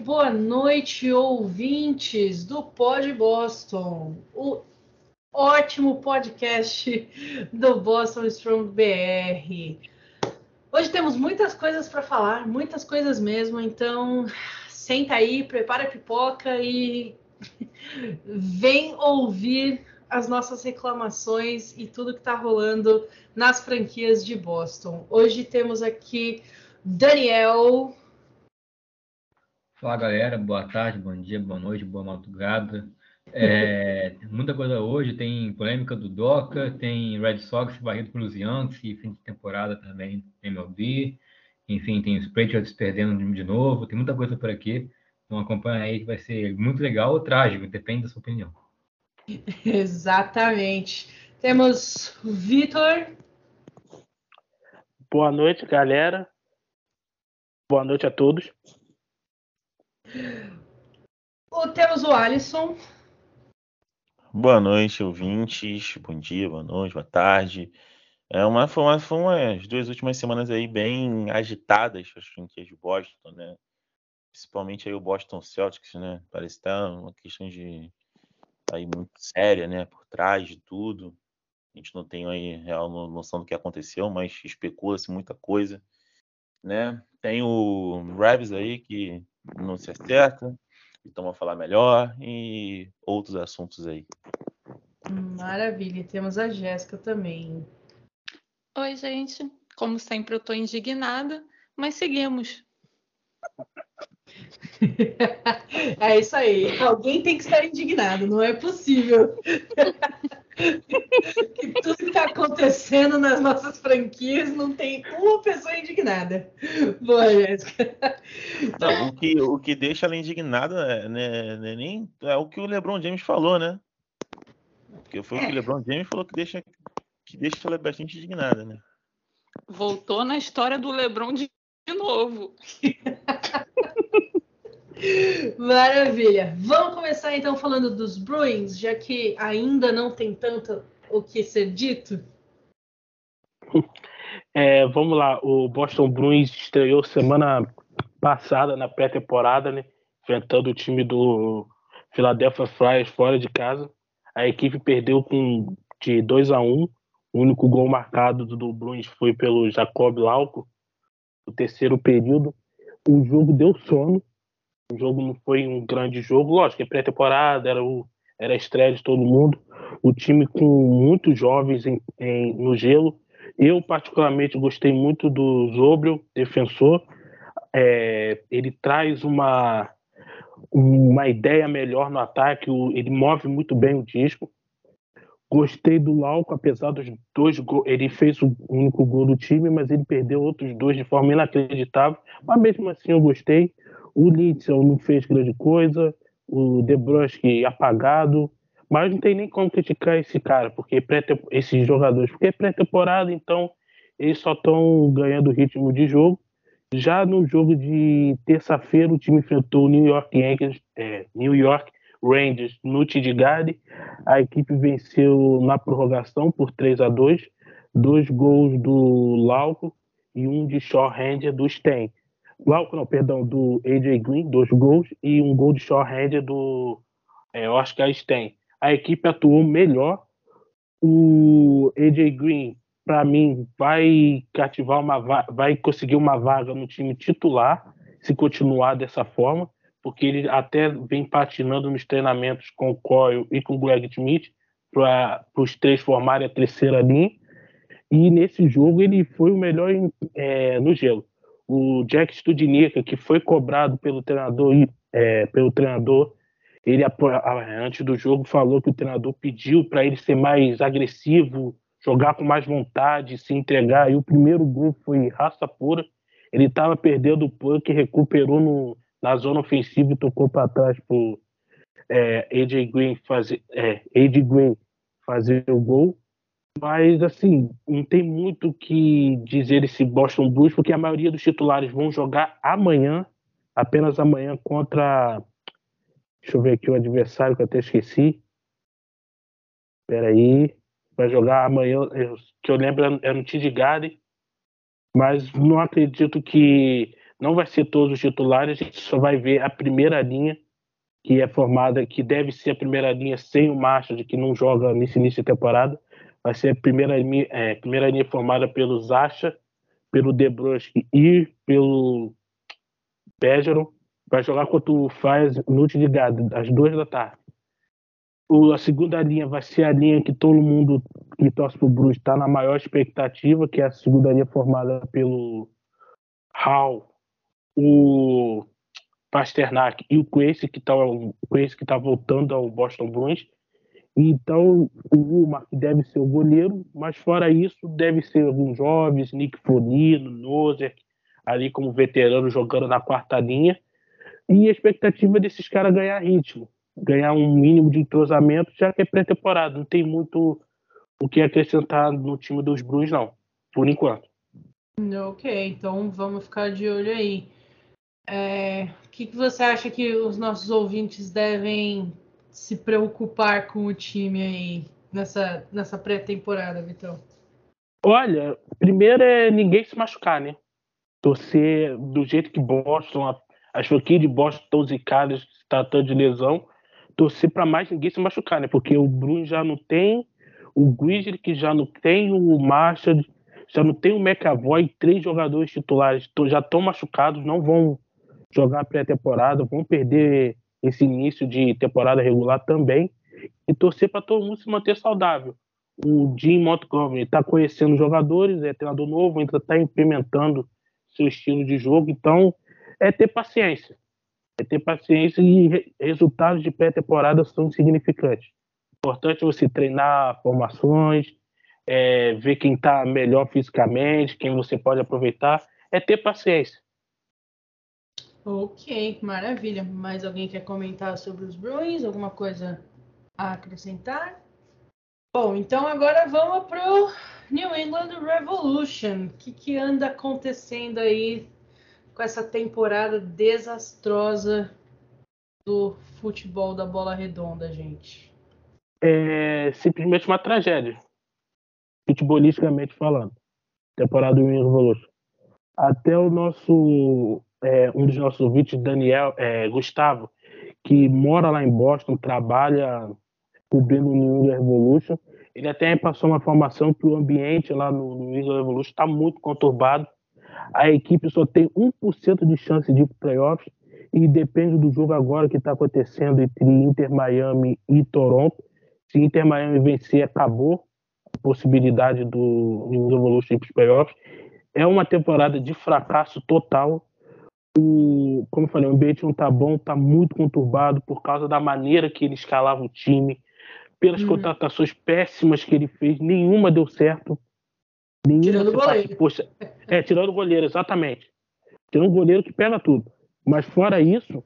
boa noite, ouvintes do Pod Boston, o ótimo podcast do Boston Strong BR. Hoje temos muitas coisas para falar, muitas coisas mesmo, então senta aí, prepara a pipoca e vem ouvir as nossas reclamações e tudo que está rolando nas franquias de Boston. Hoje temos aqui Daniel. Fala galera, boa tarde, bom dia, boa noite, boa madrugada. É, muita coisa hoje, tem polêmica do Doca, tem Red Sox varrido pelos Yankees e fim de temporada também MLB. Enfim, tem os Patriots perdendo de novo, tem muita coisa por aqui. Então acompanha aí que vai ser muito legal ou trágico, depende da sua opinião. Exatamente. Temos o Vitor. Boa noite, galera. Boa noite a todos. O, temos o Alisson. Boa noite, ouvintes. Bom dia, boa noite, boa tarde. É uma, foi, uma, foi umas duas últimas semanas aí bem agitadas as franquias de Boston, né? Principalmente aí o Boston Celtics, né? Parece estar tá uma questão de aí muito séria, né? Por trás de tudo. A gente não tem aí real noção do que aconteceu, mas especula-se muita coisa, né? Tem o Rebs aí que não se acerta, então vamos falar melhor e outros assuntos aí. Maravilha, temos a Jéssica também. Oi, gente. Como sempre, eu estou indignada, mas seguimos. É isso aí. Alguém tem que estar indignado, não é possível. que tudo que está acontecendo nas nossas franquias não tem uma pessoa indignada. Boa, Jéssica. Não, o, que, o que deixa ela indignada é, né, né, nem, é o que o LeBron James falou, né? Porque foi é. o que o LeBron James falou que deixa, que deixa ela bastante indignada, né? Voltou na história do LeBron de novo. Maravilha. Vamos começar então falando dos Bruins, já que ainda não tem tanto o que ser dito. É, vamos lá, o Boston Bruins estreou semana passada na pré-temporada, né, enfrentando o time do Philadelphia Flyers fora de casa. A equipe perdeu com de 2 a 1. Um. O único gol marcado do Bruins foi pelo Jacob Lauco, no terceiro período. O jogo deu sono, o jogo não foi um grande jogo, lógico, é pré-temporada, era, o, era a estreia de todo mundo. O time com muitos jovens em, em, no gelo. Eu, particularmente, gostei muito do Zobril, defensor. É, ele traz uma, uma ideia melhor no ataque, ele move muito bem o disco. Gostei do Lauco, apesar dos dois gols. Ele fez o único gol do time, mas ele perdeu outros dois de forma inacreditável. Mas mesmo assim eu gostei. O Litzel não fez grande coisa, o De Bruyne apagado, mas não tem nem como criticar esse cara, porque esses jogadores, porque é pré-temporada, então eles só estão ganhando ritmo de jogo. Já no jogo de terça-feira, o time enfrentou o New York Yankees, é, New York Rangers no Tidigade. A equipe venceu na prorrogação por 3 a 2 dois gols do Lauco e um de shorthander do Sten. Glauco, não, perdão, do AJ Green, dois gols, e um gol de shorthand do é, Oscar Stein. A equipe atuou melhor. O AJ Green, para mim, vai cativar uma vai conseguir uma vaga no time titular se continuar dessa forma, porque ele até vem patinando nos treinamentos com o Coyle e com o Greg Smith para os três formarem a terceira linha. E nesse jogo ele foi o melhor é, no gelo o Jack Studnicka, que foi cobrado pelo treinador, é, pelo treinador, ele antes do jogo falou que o treinador pediu para ele ser mais agressivo, jogar com mais vontade, se entregar. E o primeiro gol foi raça pura. Ele estava perdendo o puck, recuperou no, na zona ofensiva e tocou para trás para é, AJ Green fazer, é, AJ Green fazer o gol. Mas, assim, não tem muito o que dizer esse Boston Blues, porque a maioria dos titulares vão jogar amanhã, apenas amanhã, contra. Deixa eu ver aqui o adversário que eu até esqueci. Espera aí. Vai jogar amanhã, que eu lembro, é no Tid Garden. Mas não acredito que Não vai ser todos os titulares, a gente só vai ver a primeira linha, que é formada, que deve ser a primeira linha sem o Marshall, que não joga nesse início de temporada. Vai ser a primeira, é, primeira linha formada pelo Zacha, pelo De Bruyne e pelo Bergeron. Vai jogar contra o Faz no ligado, às duas da tarde. O, a segunda linha vai ser a linha que todo mundo que torce para o Bruce está na maior expectativa, que é a segunda linha formada pelo Hall, o Pasternak e o Quincy, que está que tá voltando ao Boston Bruins. Então, o Umar deve ser o goleiro, mas fora isso, deve ser alguns jovens, Nick Fonino, Nozer, ali como veterano jogando na quarta linha. E a expectativa desses caras ganhar ritmo, ganhar um mínimo de entrosamento, já que é pré-temporada. Não tem muito o que acrescentar no time dos Bruins, não, por enquanto. Ok, então vamos ficar de olho aí. É, o que, que você acha que os nossos ouvintes devem se preocupar com o time aí nessa, nessa pré-temporada, Vitão? Olha, primeiro é ninguém se machucar, né? Torcer do jeito que Boston, as franquias de Boston estão zicadas, tratando de lesão, torcer para mais ninguém se machucar, né? Porque o Bruno já não tem, o Grizzly que já não tem, o Marshall já não tem o McAvoy, três jogadores titulares já estão machucados, não vão jogar pré-temporada, vão perder esse início de temporada regular também e torcer para todo mundo se manter saudável. O Jim Montgomery está conhecendo jogadores, é treinador novo, ainda está implementando seu estilo de jogo, então é ter paciência. É ter paciência e re resultados de pré-temporada são significantes. Importante você treinar formações, é, ver quem está melhor fisicamente, quem você pode aproveitar, é ter paciência. Ok, maravilha. Mais alguém quer comentar sobre os Bruins? Alguma coisa a acrescentar? Bom, então agora vamos para o New England Revolution. O que, que anda acontecendo aí com essa temporada desastrosa do futebol da bola redonda, gente? É simplesmente uma tragédia, futebolisticamente falando. Temporada do New England Revolution. Até o nosso é, um dos nossos ouvintes, Daniel, é, Gustavo, que mora lá em Boston, trabalha cobrindo o New England Revolution. Ele até passou uma informação que o ambiente lá no New England Revolution está muito conturbado. A equipe só tem 1% de chance de ir para playoffs e depende do jogo agora que está acontecendo entre Inter Miami e Toronto. Se Inter Miami vencer, acabou a possibilidade do New England Revolution ir para playoffs. É uma temporada de fracasso total o, como eu falei, o ambiente não tá bom, tá muito conturbado por causa da maneira que ele escalava o time, pelas uhum. contratações péssimas que ele fez, nenhuma deu certo. Nenhuma tirando o goleiro. Poxa, é, tirando o goleiro, exatamente. Tirando o goleiro que pega tudo. Mas fora isso,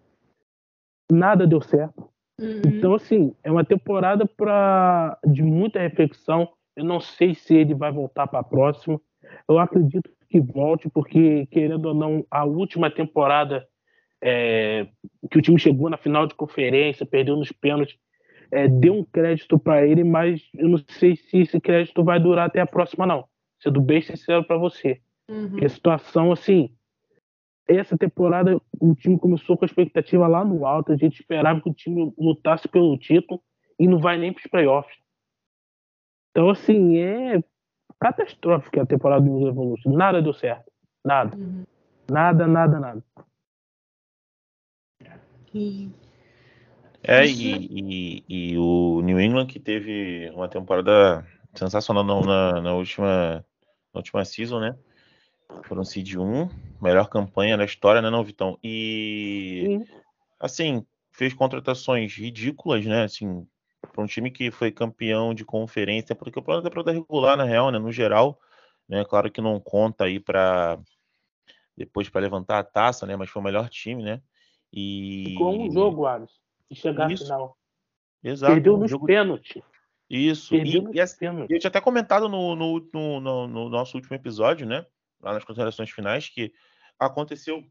nada deu certo. Uhum. Então, assim, é uma temporada pra, de muita reflexão. Eu não sei se ele vai voltar para a próxima. Eu acredito que volte, porque, querendo ou não, a última temporada é, que o time chegou na final de conferência, perdeu nos pênaltis, é, deu um crédito para ele, mas eu não sei se esse crédito vai durar até a próxima, não. Sendo bem sincero para você. Uhum. Porque a situação, assim, essa temporada o time começou com a expectativa lá no alto, a gente esperava que o time lutasse pelo título e não vai nem para os playoffs. Então, assim, é catastrófica a temporada do News Evolution. Nada deu certo. Nada. Uhum. Nada, nada, nada. E... É, e, e, e, o New England que teve uma temporada sensacional na, na, última, na última season, né? Foram seed 1, melhor campanha da história, né, não, Vitão? E, Sim. assim, fez contratações ridículas, né? Assim, para um time que foi campeão de conferência, porque o plano da temporada regular, na real, né, no geral, né, claro que não conta aí para depois para levantar a taça, né, mas foi o melhor time, né? E com um jogo, Alisson, e chegar Isso. à final. Exato. Perdeu nos jogo... pênaltis. Isso. Perdeu e, nos e assim, pênaltis. eu tinha até comentado no, no, no, no, no nosso último episódio, né, lá nas considerações finais, que aconteceu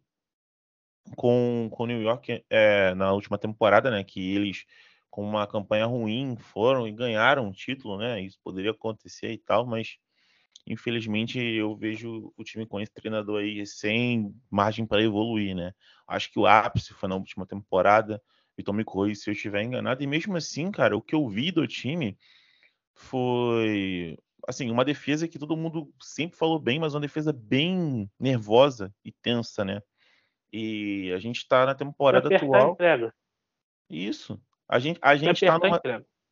com o New York é, na última temporada, né, que eles com uma campanha ruim foram e ganharam um título, né? Isso poderia acontecer e tal, mas infelizmente eu vejo o time com esse treinador aí sem margem para evoluir, né? Acho que o ápice foi na última temporada, então me corrija se eu estiver enganado, e mesmo assim, cara, o que eu vi do time foi assim, uma defesa que todo mundo sempre falou bem, mas uma defesa bem nervosa e tensa, né? E a gente está na temporada atual. Isso. A gente a gente está numa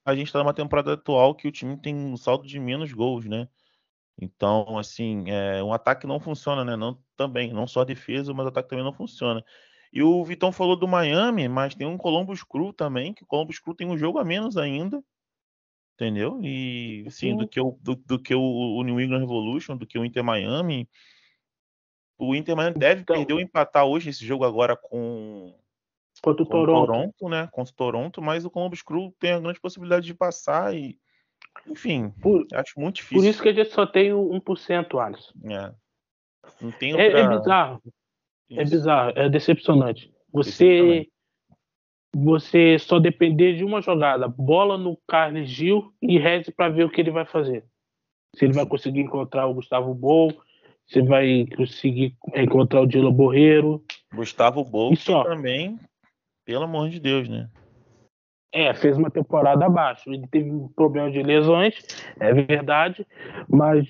a gente tá numa temporada atual que o time tem um saldo de menos gols, né? Então, assim, é, um ataque não funciona, né? Não, também, não só a defesa, mas o ataque também não funciona. E o Vitão falou do Miami, mas tem um Columbus Crew também, que o Columbus Crew tem um jogo a menos ainda, entendeu? E, assim, do que, o, do, do, que o, New England Revolution, do que o Inter Miami. O Inter Miami deve então, perder ou empatar hoje esse jogo agora com, contra o Toronto. Toronto, né? Contra o Toronto, mas o Columbus Crew tem a grande possibilidade de passar e enfim, por, acho muito difícil. Por isso que a gente só tem 1%, Alisson. É. Não tem outra... é, é bizarro. É isso. É bizarro, é decepcionante. Você decepcionante. você só depender de uma jogada, bola no Carlos Gil e reze para ver o que ele vai fazer. Se ele vai conseguir encontrar o Gustavo Bol, se vai conseguir encontrar o Dilo Borreiro. Gustavo Bol também, pelo amor de Deus, né? É, fez uma temporada abaixo. Ele teve um problema de lesões, é verdade, mas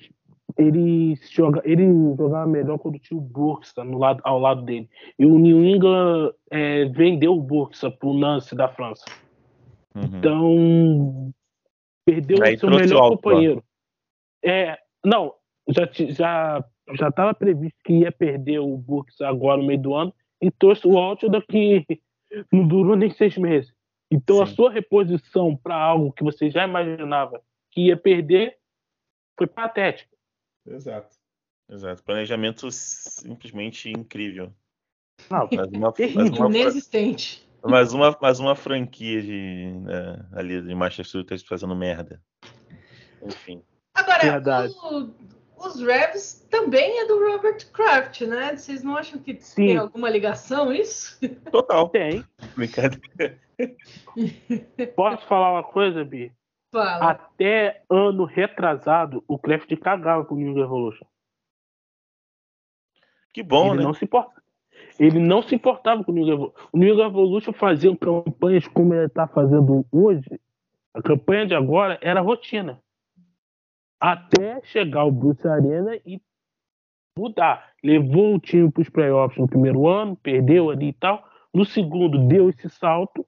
ele, joga, ele jogava melhor quando tinha o Bursa no lado, ao lado dele. E o New England é, vendeu o Bursa para o Nance da França. Uhum. Então, perdeu o seu melhor companheiro. É, não, já já já estava previsto que ia perder o Burks agora no meio do ano e trouxe o Altidor que não durou nem seis meses. Então Sim. a sua reposição para algo que você já imaginava que ia perder foi patético. Exato. Exato. Planejamento simplesmente incrível. Não, mas uma, terrível, mas uma, inexistente. Mais uma, mais uma franquia de, né, ali de Manchester United fazendo merda. Enfim. Agora, o, os Revs também é do Robert Kraft, né? Vocês não acham que Sim. tem alguma ligação isso? Total. Tem. Brincadeira. Posso falar uma coisa, Bi? Fala. Até ano retrasado, o Kraft cagava com o New Evolution. Que bom, ele né? Não se importa. Ele não se importava com o New Evolution. O New Evolution fazia campanhas como ele está fazendo hoje. A campanha de agora era rotina até chegar o Bruce Arena e mudar. Levou o time para os playoffs no primeiro ano, perdeu ali e tal. No segundo, deu esse salto,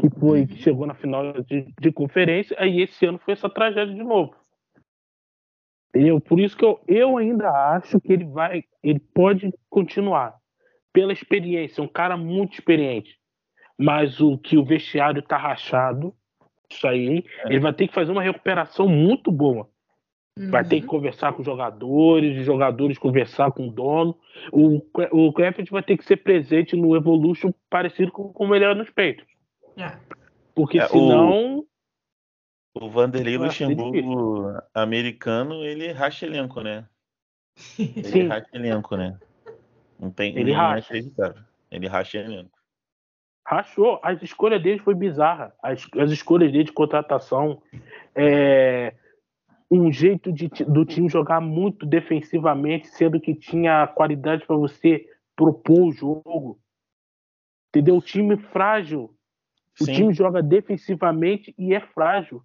que foi que chegou na final de, de conferência. Aí esse ano foi essa tragédia de novo. Entendeu? Por isso que eu, eu ainda acho que ele vai, ele pode continuar pela experiência, um cara muito experiente. Mas o que o vestiário tá rachado, isso aí, é. ele vai ter que fazer uma recuperação muito boa. Uhum. Vai ter que uhum. conversar com os jogadores, os jogadores conversar com o dono. O, o Kraft vai ter que ser presente no Evolution parecido com como ele era nos peitos. É. Porque é, senão. O, o Vanderlei Luxemburgo americano, ele racha elenco, né? Ele Sim. racha elenco, né? Não tem ele racha. Ele racha elenco. Rachou. As escolhas dele foi bizarra. As, as escolhas dele de contratação. É, um jeito de, do time jogar muito defensivamente, sendo que tinha qualidade para você propor o jogo. Entendeu? O time frágil. O Sim. time joga defensivamente e é frágil.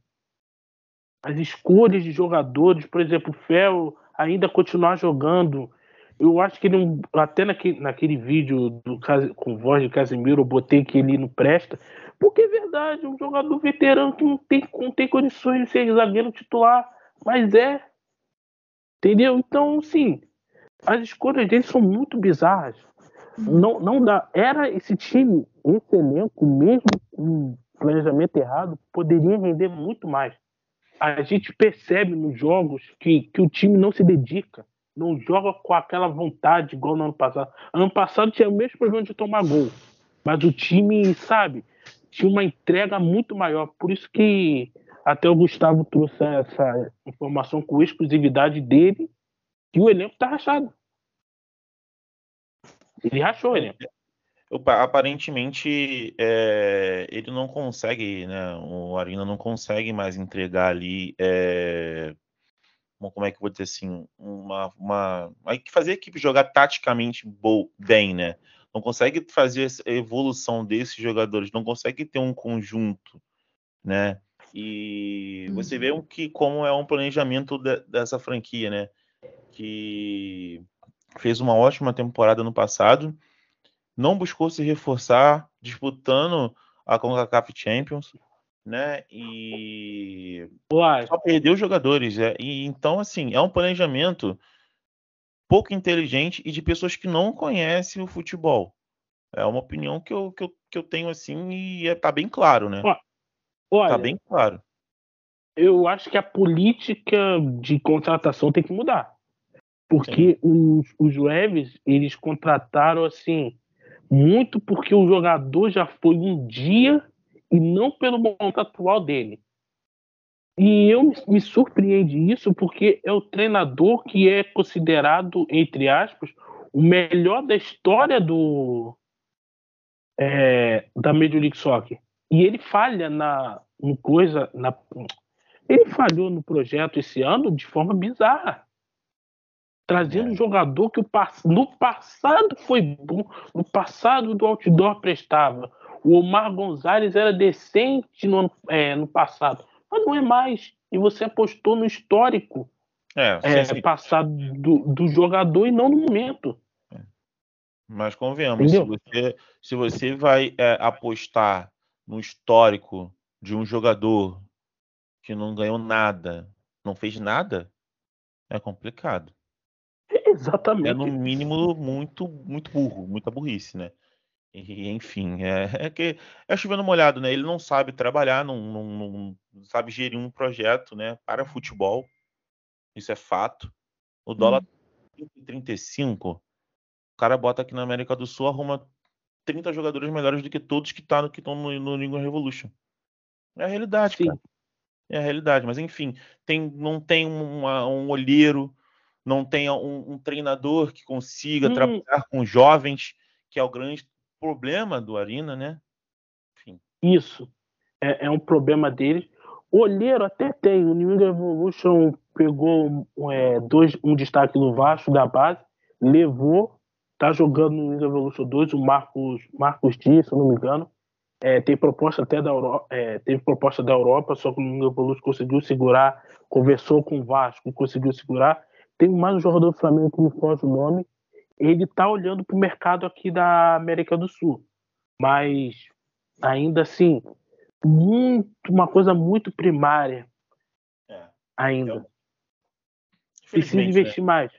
As escolhas de jogadores, por exemplo, o Fel ainda continuar jogando. Eu acho que ele, até naquele, naquele vídeo do, com voz de Casemiro, eu botei que ele não presta. Porque é verdade, um jogador veterano que não tem, não tem condições de ser zagueiro titular mas é. Entendeu? Então, sim, as escolhas dele são muito bizarras. Não, não dá. Era esse time, esse elenco, mesmo com planejamento errado, poderia render muito mais. A gente percebe nos jogos que, que o time não se dedica, não joga com aquela vontade igual no ano passado. Ano passado tinha o mesmo problema de tomar gol, mas o time, sabe, tinha uma entrega muito maior. Por isso que até o Gustavo trouxe essa informação com exclusividade dele que o elenco tá rachado. Ele rachou o elenco. Aparentemente, é, ele não consegue, né? O Arina não consegue mais entregar ali é, como é que eu vou dizer assim, uma, uma fazer a equipe jogar taticamente bem, né? Não consegue fazer essa evolução desses jogadores, não consegue ter um conjunto, né? E você vê o que como é um planejamento de, dessa franquia, né? Que fez uma ótima temporada no passado, não buscou se reforçar, disputando a CONCACAF Champions, né? E Uai. só perdeu jogadores. É, e então, assim, é um planejamento pouco inteligente e de pessoas que não conhecem o futebol. É uma opinião que eu, que eu, que eu tenho assim e é, tá bem claro, né? Olha, tá bem claro. Eu acho que a política de contratação tem que mudar. Porque os, os Ravens, eles contrataram assim, muito porque o jogador já foi um dia e não pelo momento atual dele. E eu me, me surpreende isso porque é o treinador que é considerado, entre aspas, o melhor da história do é, da Major League Soccer. E ele falha na em coisa, na, ele falhou no projeto esse ano de forma bizarra. Trazendo é. um jogador que o, no passado foi bom, no passado do outdoor prestava. O Omar Gonzalez era decente no, é, no passado, mas não é mais. E você apostou no histórico é, é, passado do, do, jogador e não no momento. É. Mas convenhamos, se você, se você vai é, apostar no histórico de um jogador que não ganhou nada, não fez nada, é complicado. Exatamente. É no mínimo muito, muito burro, muita burrice, né? E, enfim, é, é que é chovendo molhado, né? Ele não sabe trabalhar, não, não, não, sabe gerir um projeto, né? Para futebol, isso é fato. O dólar hum. 35, o cara bota aqui na América do Sul, arruma 30 jogadores melhores do que todos que tá, estão no, no Lingo Revolution. É a realidade, Sim. cara. É a realidade, mas enfim, tem, não tem uma, um olheiro, não tem um, um treinador que consiga hum. trabalhar com jovens, que é o grande problema do Arena, né? Enfim. Isso. É, é um problema deles. Olheiro até tem. O New England Evolution pegou é, dois, um destaque do Vasco da base, levou, tá jogando no England Evolution 2, o Marcos, Marcos Dias, se eu não me engano. É, tem proposta até da Europa, é, teve proposta da Europa, só que o New England conseguiu segurar, conversou com o Vasco, conseguiu segurar. Tem mais um jogador do Flamengo que me foge o nome, ele está olhando para o mercado aqui da América do Sul. Mas ainda assim, muito, uma coisa muito primária é. ainda. Eu... Precisa investir né? mais.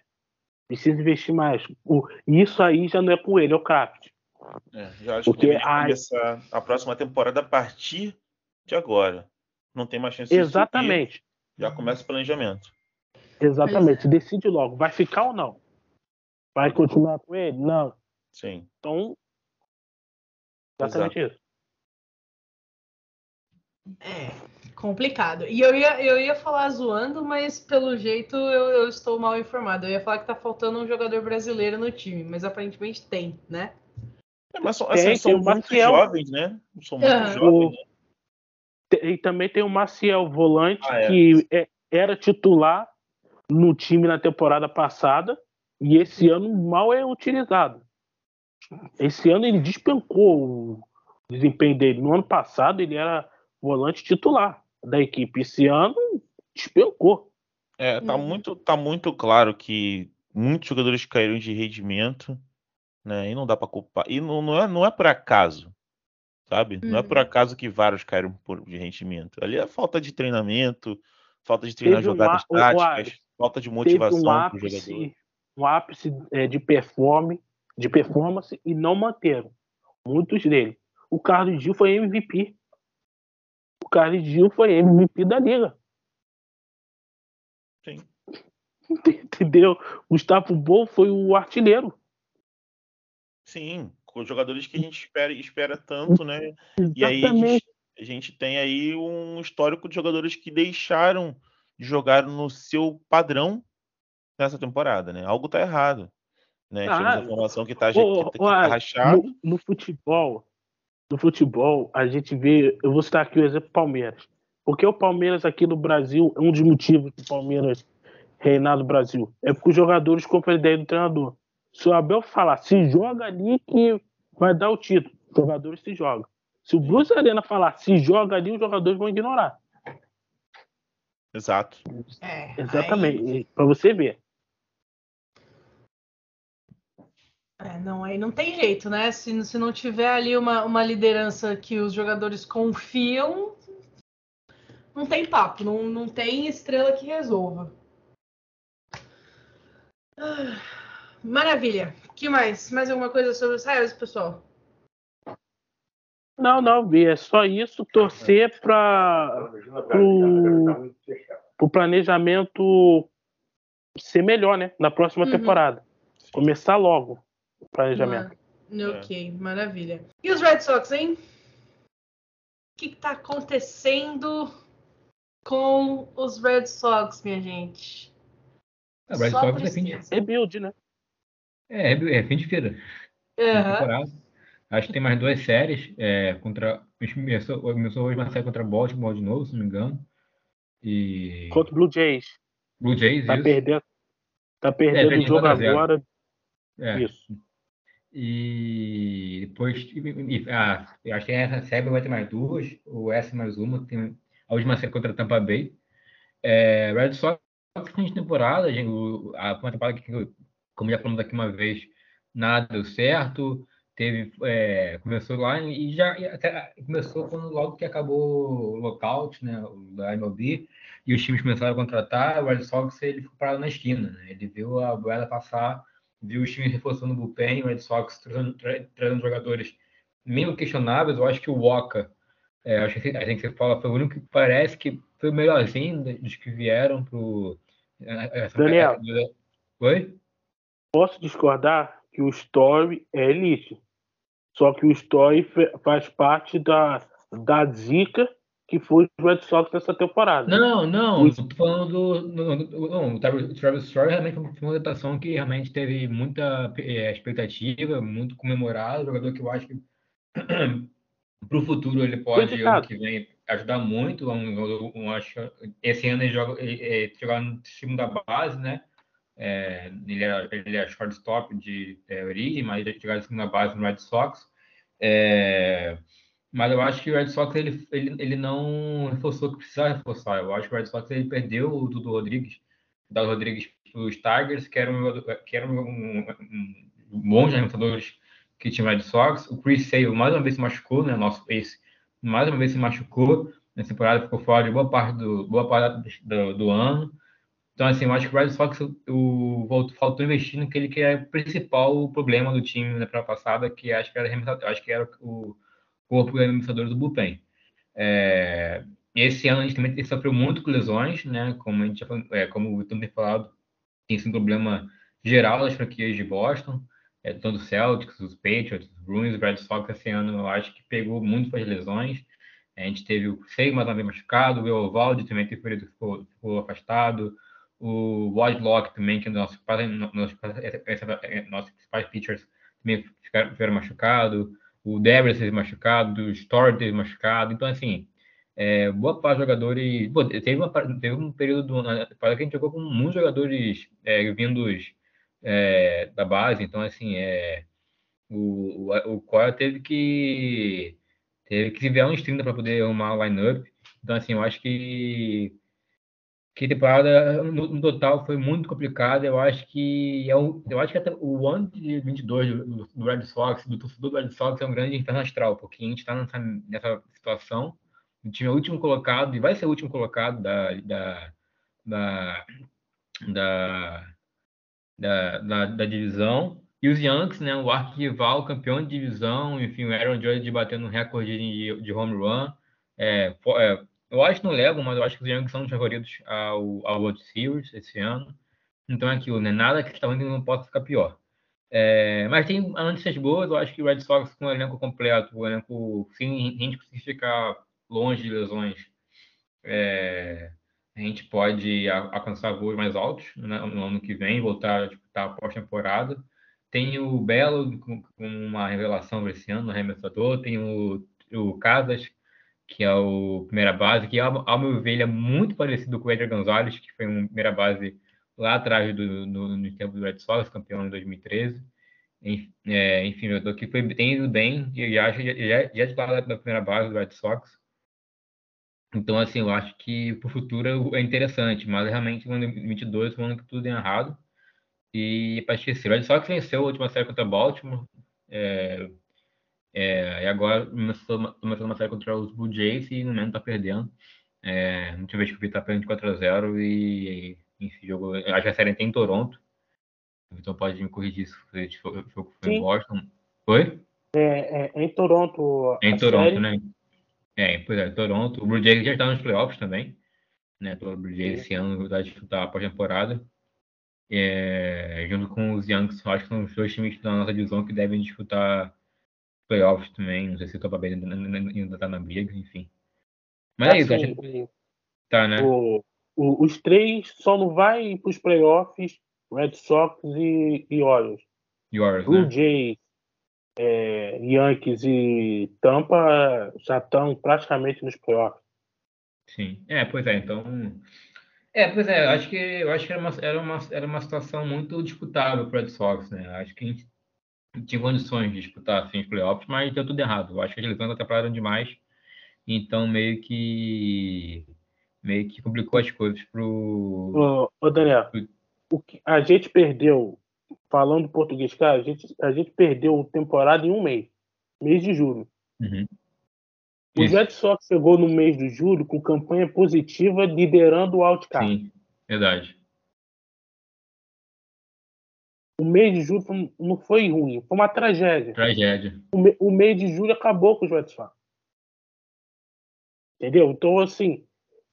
Precisa investir mais. O, isso aí já não é com ele, é o Kraft. É, já acho Porque que a... começar a próxima temporada a partir de agora. Não tem mais chance Exatamente. de subir, Já começa o planejamento. Exatamente. Decide logo. Vai ficar ou não? Vai continuar com ele? Não. Sim. Então, exatamente Exato. isso. É, complicado. E eu ia, eu ia falar zoando, mas pelo jeito eu, eu estou mal informado. Eu ia falar que tá faltando um jogador brasileiro no time, mas aparentemente tem, né? É, mas são, assim, são muito Maciel. jovens, né? São muito uhum. jovens. Né? E também tem o Maciel Volante, ah, é. que é, era titular no time na temporada passada e esse ano mal é utilizado. Esse ano ele despencou o desempenho dele. No ano passado ele era volante titular da equipe. Esse ano despencou. É, tá muito, tá muito claro que muitos jogadores caíram de rendimento, né? E não dá para culpar. E não, não, é, não é por acaso, sabe? Não é por uhum. acaso que vários caíram por, de rendimento. Ali é falta de treinamento, falta de treinar Teve jogadas um, táticas, falta de motivação um ápice, jogador um ápice é, de, performance, de performance e não manteram. Muitos deles. O Carlos Gil foi MVP. O Carlos Gil foi MVP da liga. Sim. Entendeu? Gustavo Bol foi o artilheiro. Sim, com jogadores que a gente espera, espera tanto, né? Exatamente. E aí a gente, a gente tem aí um histórico de jogadores que deixaram de jogar no seu padrão nessa temporada, né? Algo tá errado. Né? Ah, Temos a informação que tá, oh, que, tá rachado. No, no, futebol, no futebol, a gente vê. Eu vou citar aqui o exemplo Palmeiras. Porque o Palmeiras aqui no Brasil é um dos motivos que o Palmeiras Reinado Brasil? É porque os jogadores compram a ideia do treinador. Se o Abel falar, se joga ali que vai dar o título, os jogadores se jogam. Se o Bruce Arena falar, se joga ali, os jogadores vão ignorar. Exato. É, Exatamente. aí- Para você ver. É, não, aí não tem jeito, né? Se, se não tiver ali uma, uma liderança que os jogadores confiam, não tem papo, não, não tem estrela que resolva. Ah, Maravilha. que mais? Mais alguma coisa sobre os Raiolos, pessoal? Não, não, Vi, é só isso. Torcer para pro planejamento ser melhor, né? Na próxima Uhum. temporada. Começar logo o planejamento. Ma- Ok, maravilha. E os Red Sox, hein? O que, que tá acontecendo com os Red Sox, minha gente? A Red Só Sox é fim de, tristeza. Rebuild, né? é, é fim de feira. na Aham. temporada. Acho que tem mais duas séries. É, contra, começou, começou hoje uma série contra Baltimore de novo, se não me engano. E. Contra o Blue Jays. Blue Jays, Tá isso. perdendo. Tá perdendo o perdendo jogo 4 a 0. agora. É. Isso. E depois. e- ah, acho que essa série vai ter mais duas, ou essa mais uma. Tem a última série contra Tampa Bay. É, Red Sox, fim de temporada, gente, o- a uma temporada que, como já falamos aqui uma vez, nada deu certo. Teve, é, começou lá e já até começou quando logo que acabou o lockout, né, o da MLB, e os times começaram a contratar. O Red Sox ele ficou parado na esquina, né? Ele viu a boela passar viu os times reforçando o bullpen, o Red Sox trazendo, tra- trazendo jogadores meio questionáveis. Eu acho que o Waka, é, acho que a gente que fala, foi o único que parece que foi o melhorzinho dos que vieram pro. essa- Daniel. Oi? Posso discordar que o Story é elite. Só que o Story faz parte da, da zica que foi o Red Sox nessa temporada. Não, não, tô falando do. do- não, o Travis Story realmente foi uma contratação que realmente teve muita eh, expectativa, muito comemorado, jogador que eu acho que para o futuro ele pode, ano que vem, ajudar muito. Um, um, um, acho, que esse ano ele joga, ele, ele no time da base, né? É, ele, é, ele é shortstop de é, origem, mas ele joga no time da base no Red Sox. É, mas eu acho que o Red Sox ele, ele, ele não reforçou o que precisava reforçar. Eu acho que o Red Sox ele perdeu o Dudu Rodrigues, Dudu Rodrigues para os Tigers, que eram, um, que eram um, um, bons arremessadores que tinha o Red Sox. O Chris Sale mais uma vez se machucou, né? Nosso ace mais uma vez se machucou. Nessa temporada ficou fora de boa parte do, boa parte do, do ano. Então, assim, eu acho que o Red Sox o, o, faltou investir naquele que é o principal problema do time na temporada passada, que acho que era, acho que era o corpo arremessador do bullpen. É, esse ano a gente também sofreu muito com lesões, né? Como, a gente, é, como o Vitor tem falado, tem esse problema geral das franquias de Boston, é, tanto Celtics, os Patriots, os Bruins, o Red Sox esse ano eu acho que pegou muito com as lesões. A gente teve o Sei mais uma vez machucado, o Eovaldi também teve ferido, ficou, ficou afastado, o Wadlock também, que é nosso, nosso, nossos principais pitchers, também ficaram, ficaram machucados, o Devers teve machucado, o Story teve machucado, então assim, é, boa parte dos jogadores. Pô, teve, uma, teve um período do ano que a gente jogou com muitos jogadores é, vindos é, da base, então assim, é, o, o, o teve que teve que se virar uns 30 para poder arrumar o line-up. Então, assim, eu acho que que temporada no, no, total foi muito complicada. Eu acho que é um, eu acho que até o ano de 22 do, do Red Sox, do torcedor do Red Sox é um grande inferno astral, porque a gente está nessa, nessa situação. O time é o último colocado e vai ser o último colocado da da da, da, da, da, da divisão. E os Yankees, né, o arquival, campeão de divisão, enfim, o Aaron Judge batendo um recorde de, de home run. É, é, eu acho não levam, mas eu acho que os Yankees são os favoritos ao, ao World Series esse ano. Então é aquilo, né? Nada que está indo não possa ficar pior. É, mas tem notícias boas, eu acho que o Red Sox com o elenco completo, o elenco, sim, a gente conseguir ficar longe de lesões, é, a gente pode alcançar voos mais altos né, no ano que vem, voltar a disputar a pós-temporada. Tem o Belo com, com uma revelação esse ano, no arremessador. Tem o, o Casas, que é o primeira base, que ao, ao meu ver ele é muito parecido com o Edgar Gonzalez, que foi um primeira base lá atrás do, no, no tempo do Red Sox, campeão em 2013. É, enfim, o que foi, tem ido bem, e já, já, já é da primeira base do Red Sox. Então, assim, eu acho que para o futuro é interessante, mas realmente em 2022 foi um ano que tudo deu errado. E para esquecer, o Red Sox venceu a última série contra Baltimore, é, é, e agora começou, começou uma série contra os Blue Jays e no momento está perdendo. É, a última vez que eu vi tá perdendo de 4x0 e, e esse jogo, acho que a série tem em Toronto. Então pode me corrigir se o jogo foi em Boston. Foi? É, é, é em Toronto. Em Toronto, série. né? É, pois é, Toronto. O Blue Jays já está nos playoffs também. Né? O Blue Jays esse ano vai disputar a pós-temporada. É, junto com os Yankees, acho que são os dois times da nossa divisão que devem disputar playoffs também. Não sei se o Tampa Bay ainda está na briga, enfim. Mas é isso, acho... Tá, né? O, o, os três só não vai para os playoffs Red Sox e, e Orioles. E Orioles Blue né? Jays, é, Yankees e Tampa já estão praticamente nos playoffs. Sim, é, pois é, então. É, pois é, acho que eu acho que era uma, era uma, era uma situação muito disputável para o Red Sox, né? Acho que a gente tinha condições de disputar assim, os playoffs, mas deu tudo errado. Eu acho que as lesões atrapalharam demais, então meio que meio que complicou as coisas pro. Ô, ô Daniel, pro... o que a gente perdeu, falando português, cara, a gente, a gente perdeu temporada em um mês, mês de julho. Uhum. O Red Sox chegou no mês de julho com campanha positiva, liderando o outcard. Sim, verdade. O mês de julho não foi ruim, foi uma tragédia. Tragédia. O, me, o mês de julho acabou com os Red Sox. Entendeu? Então, assim,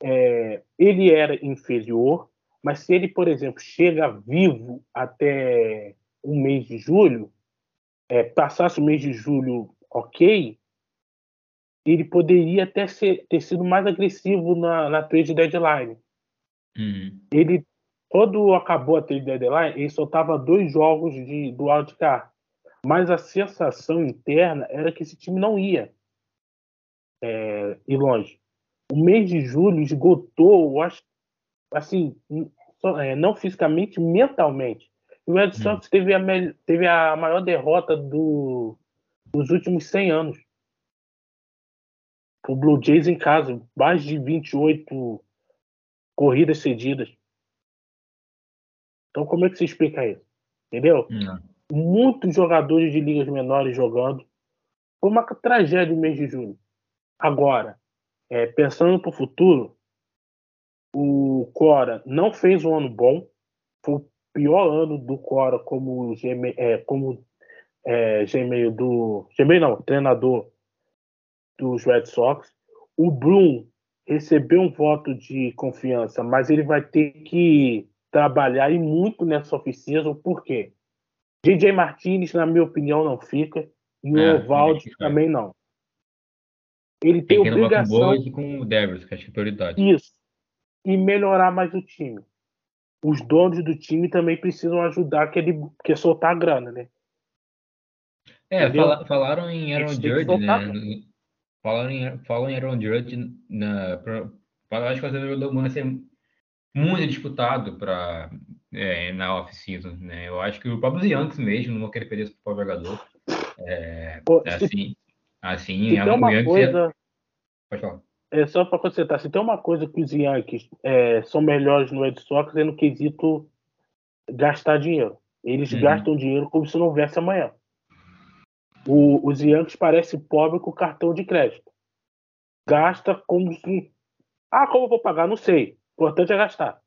é, ele era inferior, mas se ele, por exemplo, chega vivo até o mês de julho, é, passasse o mês de julho ok, ele poderia até ser, ter sido mais agressivo na, na trade deadline. Uhum. Ele, quando acabou a trade deadline, ele só estava dois jogos de, do wildcard. Mas a sensação interna era que esse time não ia é, ir longe o mês de julho esgotou, acho, assim, é, não fisicamente, mentalmente. O Red hum. Sox teve, a teve a maior derrota do, dos últimos 100 anos. O Blue Jays em casa, mais de 28 corridas cedidas. Então, como é que se explica isso? Entendeu? Não. Muitos jogadores de ligas menores jogando. Foi uma tragédia o mês de julho. Agora, é, pensando para o futuro, o Cora não fez um ano bom, foi o pior ano do Cora como Gmail, é, como é, Gmail do Gmail não, treinador dos Red Sox. O Bloom recebeu um voto de confiança, mas ele vai ter que trabalhar e muito nessa oficina, por quê? DJ Martinez, na minha opinião, não fica, e é, o Ovaldi também não. Ele tem, tem obrigação. Com o com o Devers, que acho que é prioridade. Isso. E melhorar mais o time. Os donos do time também precisam ajudar que ele que soltar a grana, né? É, fala, falaram em Aaron Judge, né? Falaram em, falam em Aaron Judge na, pra, acho que o vai ser muito disputado para é, na off-season, né? Eu acho que o próprio Yankees mesmo não vão querer perder esse próprio jogador. É, Pô, assim. Assim, se é tem uma Yankees coisa. Pode falar. É só para consertar, se tem uma coisa que os Yankees é, são melhores no Red Sox é no quesito gastar dinheiro. Eles uhum. gastam dinheiro como se não houvesse amanhã. O, os Yankees parecem pobres com cartão de crédito. Gasta como se. Ah, como eu vou pagar? Não sei. O importante é gastar.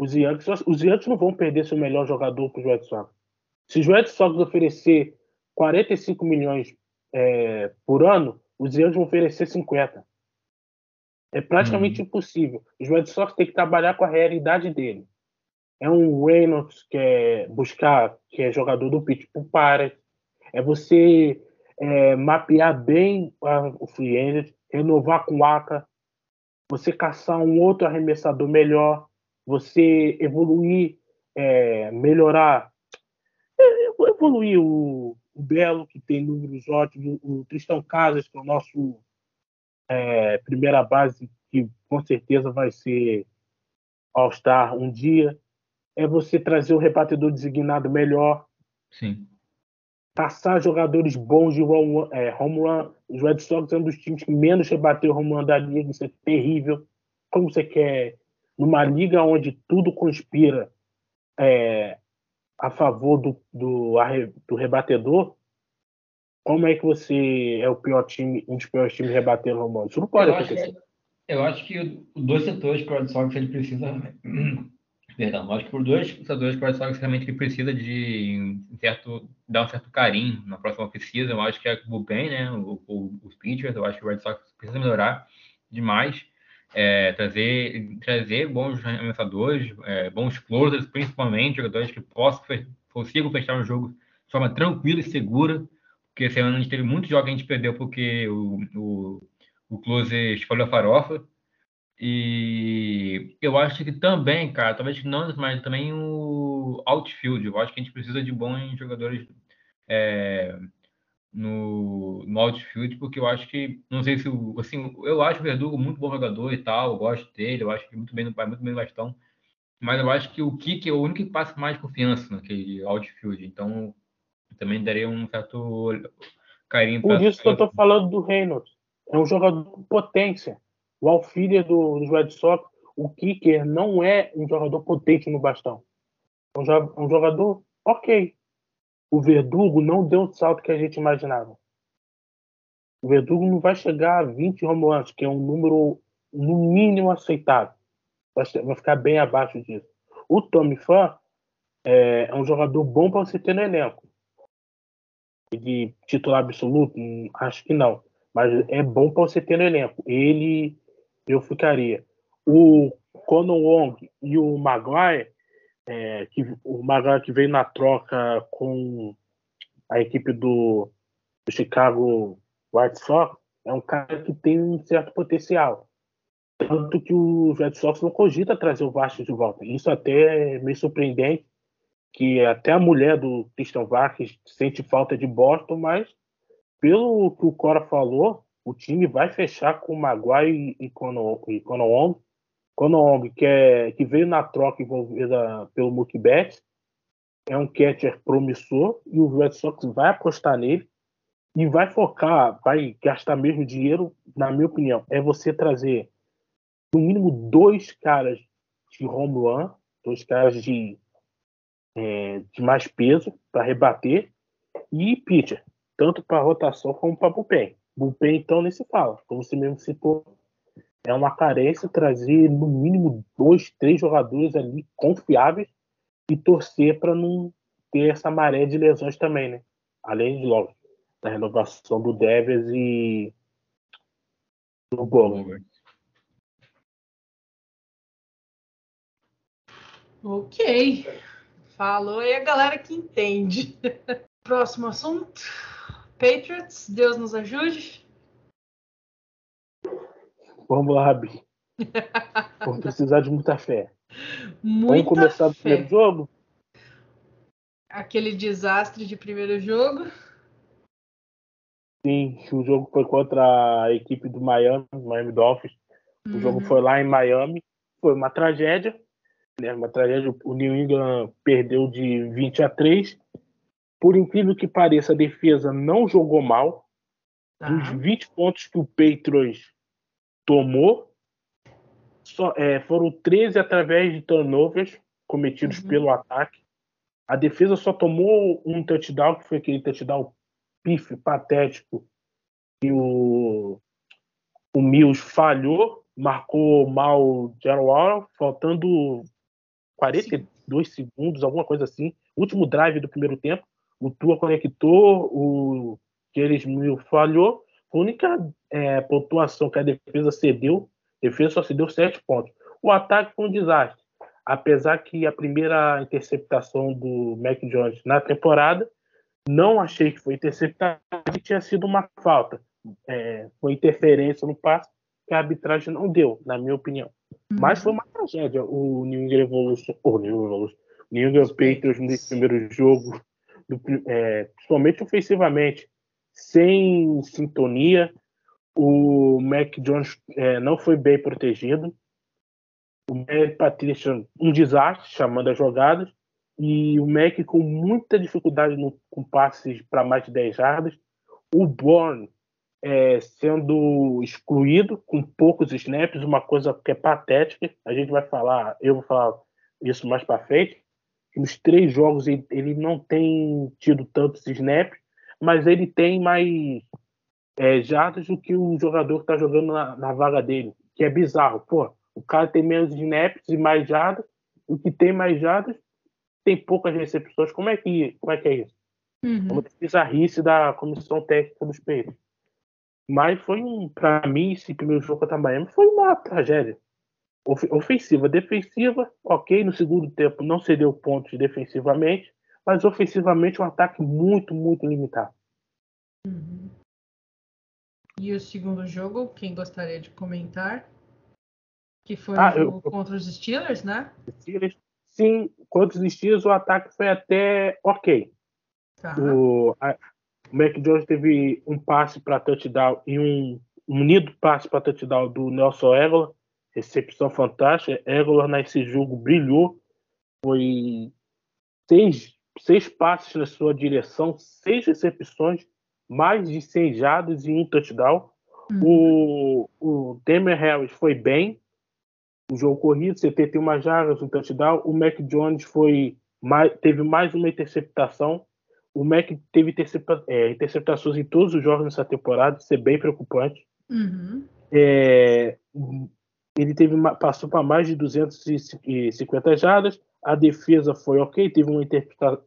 Os Yankees, os Yankees não vão perder seu melhor jogador para os Red Sox. Se os Red Sox oferecer 45 milhões é, por ano, os Yankees vão oferecer 50. É praticamente uhum. impossível. Os Red Sox têm que trabalhar com a realidade dele. É um Reynolds que é buscar, que é jogador do Pittsburgh Pirates. É você é, mapear bem a, o free agent, renovar com o ACA, você caçar um outro arremessador melhor, você evoluir, é, melhorar, é, evoluir o, o Belo, que tem números ótimos, o Tristão Casas, que é o nosso é, primeira base, que com certeza vai ser All-Star um dia. é você trazer o rebatedor designado melhor. Sim. Passar jogadores bons de home, é, home run. Os Red Sox é um dos times que menos rebateu home run da liga. Isso é terrível. Como você quer, numa liga onde tudo conspira é, a favor do, do, do rebatedor, como é que você é o pior time, um dos piores times rebatendo home run? Isso não pode eu acontecer. Acho que, eu acho que os dois setores que o Red Sox ele precisa Perdão, acho que por dois jogadores que o Sox realmente precisa de um certo, dar um certo carinho na próxima oficina, eu acho que é o bullpen, né, o, o, os pitchers, eu acho que o Red Sox precisa melhorar demais, é, trazer, trazer bons arremessadores, é, bons closers, principalmente jogadores que possam, consigam fechar um jogo de forma tranquila e segura, porque esse ano a gente teve muitos jogos que a gente perdeu porque o, o, o closer espalhou a farofa, e eu acho que também, cara, talvez não, mas também o outfield. Eu acho que a gente precisa de bons jogadores é, no, no outfield, porque eu acho que, não sei se, assim, eu acho o Verdugo muito bom jogador e tal, eu gosto dele, eu acho que muito bem, vai muito bem no bastão, mas eu acho que o Kik é o único que passa mais confiança naquele outfield, então também daria um certo carinho. Por isso que eu tô falando do Reynolds, é um jogador com potência. O Alfiler do, dos Red Sox, o kicker não é um jogador potente no bastão. É um, um jogador ok. O Verdugo não deu o salto que a gente imaginava. O Verdugo não vai chegar a 20 home runs, que é um número no mínimo aceitável. Vai, vai ficar bem abaixo disso. O Tommy Fan é, é um jogador bom para você ter no elenco. De titular absoluto? Hum, acho que não. Mas é bom para você ter no elenco. Ele eu ficaria. O Conor Wong e o Maguire, é, que, o Maguire que veio na troca com a equipe do, do Chicago White Sox, é um cara que tem um certo potencial. Tanto que o Red Sox não cogita trazer o Vasco de volta. Isso até é meio surpreendente, que até a mulher do Christian Vasquez sente falta de Boston, mas pelo que o Cora falou, o time vai fechar com Maguire e Conowong. Conowong, que, é, que veio na troca envolvida pelo Betts, é um catcher promissor e o Red Sox vai apostar nele e vai focar, vai gastar mesmo dinheiro, na minha opinião, é você trazer no mínimo dois caras de home run, dois caras de, é, de mais peso para rebater e pitcher, tanto para rotação como para bullpen. Bullpen, então, nem se fala. Como você mesmo citou, é uma carência trazer no mínimo dois, três jogadores ali confiáveis e torcer para não ter essa maré de lesões também, né? Além de logo da renovação do Devers e do Bogart. Ok. Falou aí a galera que entende. Próximo assunto. Patriots, Deus nos ajude. Vamos lá, Rabi. Vamos precisar de muita fé. Muita Vamos começar do primeiro jogo? Aquele desastre de primeiro jogo. Sim, o jogo foi contra a equipe do Miami, Miami Dolphins. O uhum. jogo foi lá em Miami. Foi uma tragédia. Né? Uma tragédia. O New England perdeu de 20 a 3 por incrível que pareça, a defesa não jogou mal. Tá. Dos 20 pontos que o Patriots tomou, só, é, foram 13 através de turnovers cometidos uhum. pelo ataque. A defesa só tomou um touchdown, que foi aquele touchdown pife, patético, que o, o Mills falhou, marcou mal o Gerald faltando 42 Sim. segundos, alguma coisa assim. Último drive do primeiro tempo o Tua conectou, o James Mil falhou. A única é, pontuação que a defesa cedeu, a defesa só cedeu sete pontos. O ataque foi um desastre. Apesar que a primeira interceptação do Mac Jones na temporada, não achei que foi interceptada, tinha sido uma falta. É, foi interferência no passe que a arbitragem não deu, na minha opinião. Uhum. Mas foi uma tragédia o New England Evolution, o New England, New England Patriots nesse primeiro jogo do, é, principalmente ofensivamente, sem sintonia. O Mac Jones é, não foi bem protegido. o Matt Patricia um desastre chamando as jogadas e o Mac com muita dificuldade no, com passes para mais de 10 jardas. O Bourne é, sendo excluído com poucos snaps, uma coisa que é patética. A gente vai falar, eu vou falar isso mais para frente. Nos três jogos ele, não tem tido tantos snaps, mas ele tem mais é, jardas do que o jogador que está jogando na, na, vaga dele, que é bizarro. Pô, o cara tem menos snaps e mais jardas, o que tem mais jardas tem poucas recepções. Como é que, como é, que é isso? Uhum. Uma bizarrice da comissão técnica dos Peitos. Mas foi um, para mim, esse primeiro jogo contra a Miami foi uma tragédia. Ofensiva, defensiva, ok. No segundo tempo não cedeu pontos defensivamente, mas ofensivamente um ataque muito, muito limitado. Uhum. E o segundo jogo, quem gostaria de comentar? Que foi ah, eu, contra os Steelers, né? Steelers, sim, contra os Steelers o ataque foi até ok. Tá. O, a, o Mac Jones teve um passe para touchdown e um, um unido passe para touchdown do Nelson Egola. Recepção fantástica. Egola nesse jogo brilhou. Foi seis, seis passes na sua direção, seis recepções, mais de 100 jardas e um touchdown. Uhum. O, o Demer Harris foi bem, o jogo corrido, 71 jardas, um touchdown. O Mac Jones foi mais, teve mais uma interceptação. O Mac teve intercepta, é, interceptações em todos os jogos nessa temporada, isso é bem preocupante. Uhum. É, ele teve passou para mais de 250 jardas. A defesa foi ok, teve uma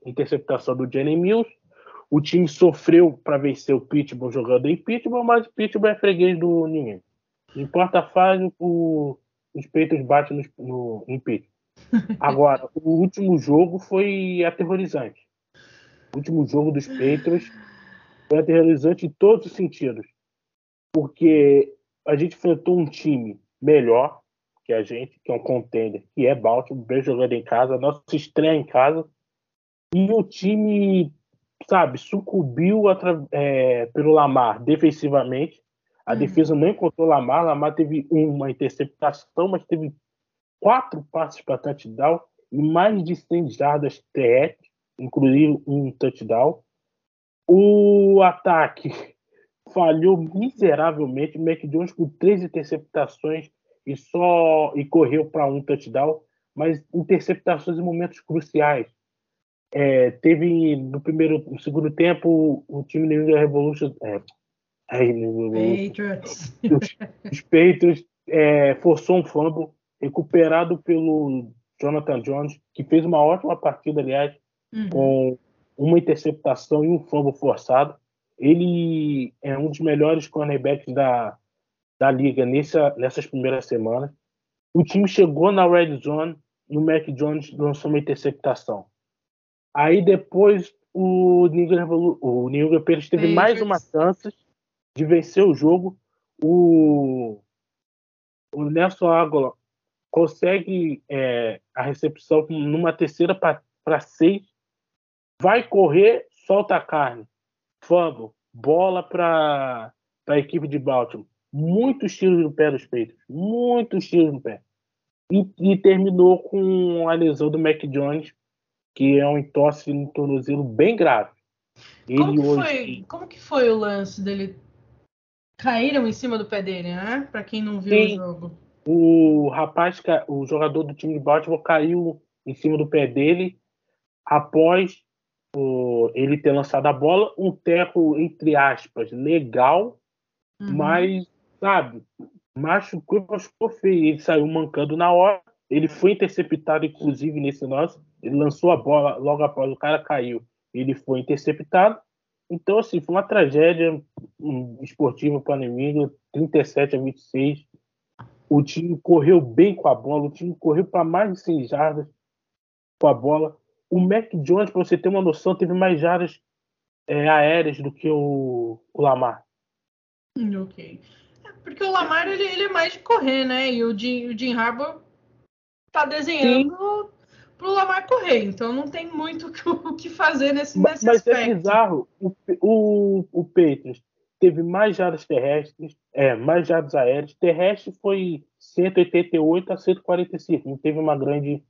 interceptação do Jenny Mills. O time sofreu para vencer o Pittsburgh jogando em Pittsburgh, mas o Pittsburgh é freguês do ninguém. Não importa a fase, o, os peitos batem no, no, em peito. Agora, o último jogo foi aterrorizante. O último jogo dos Patriots foi aterrorizante em todos os sentidos. Porque a gente enfrentou um time melhor que a gente, que é um contender, que é Baltimore, bem jogando em casa, nossa estreia em casa. E o time, sabe, sucumbiu é, pelo Lamar defensivamente. A uhum. defesa não encontrou Lamar. Lamar teve uma interceptação, mas teve quatro passes para touchdown e mais de 100 jardas terrestres, incluindo um touchdown. O ataque falhou miseravelmente. O Mac Jones com três interceptações e só e correu para um touchdown, mas interceptações em momentos cruciais. É, teve no primeiro, no segundo tempo o time New England Revolution, é, Patriots. Os, os Patriots é, forçou um fumble recuperado pelo Jonathan Jones, que fez uma ótima partida, aliás, uhum. com uma interceptação e um fumble forçado. Ele é um dos melhores cornerbacks da, da liga nessa, nessas primeiras semanas. O time chegou na red zone e o Mac Jones lançou uma interceptação. Aí depois o New England, o New England Patriots teve mais uma chance de vencer o jogo. O, o Nelson Ágola consegue é, a recepção numa terceira para seis, vai correr, solta a carne, fumble, bola para a equipe de Baltimore. Muitos tiros no pé dos peitos, muitos tiros no pé. E, e, terminou com a lesão do Mac Jones, que é um entorse no tornozelo bem grave. Ele como, que hoje... foi, como que foi o lance dele caíram em cima do pé dele, né? Para quem não viu Sim. o jogo. O rapaz, o jogador do time de Baltimore caiu em cima do pé dele após o, ele ter lançado a bola, um teco entre aspas legal, uhum. mas sabe, machucou, machucou feio. Ele saiu mancando na hora. Ele foi interceptado, inclusive, nesse lance. Ele lançou a bola logo após o cara caiu. Ele foi interceptado. Então, assim, foi uma tragédia esportiva para o inimigo, 37 a 26. O time correu bem com a bola, o time correu para mais de 100 jardas com a bola. O Mac Jones, para você ter uma noção, teve mais jardas é, aéreas do que o, o Lamar. Ok. Porque o Lamar ele, ele, é mais de correr, né? E o Jim, o Jim Harbaugh tá desenhando Sim pro Lamar correr, então não tem muito o que fazer nesse, nesse mas é aspecto. Mas é bizarro, o, o, o Patriots teve mais jardas terrestres, é, mais jardas aéreas. Terrestre foi 188 a 145, não teve uma grande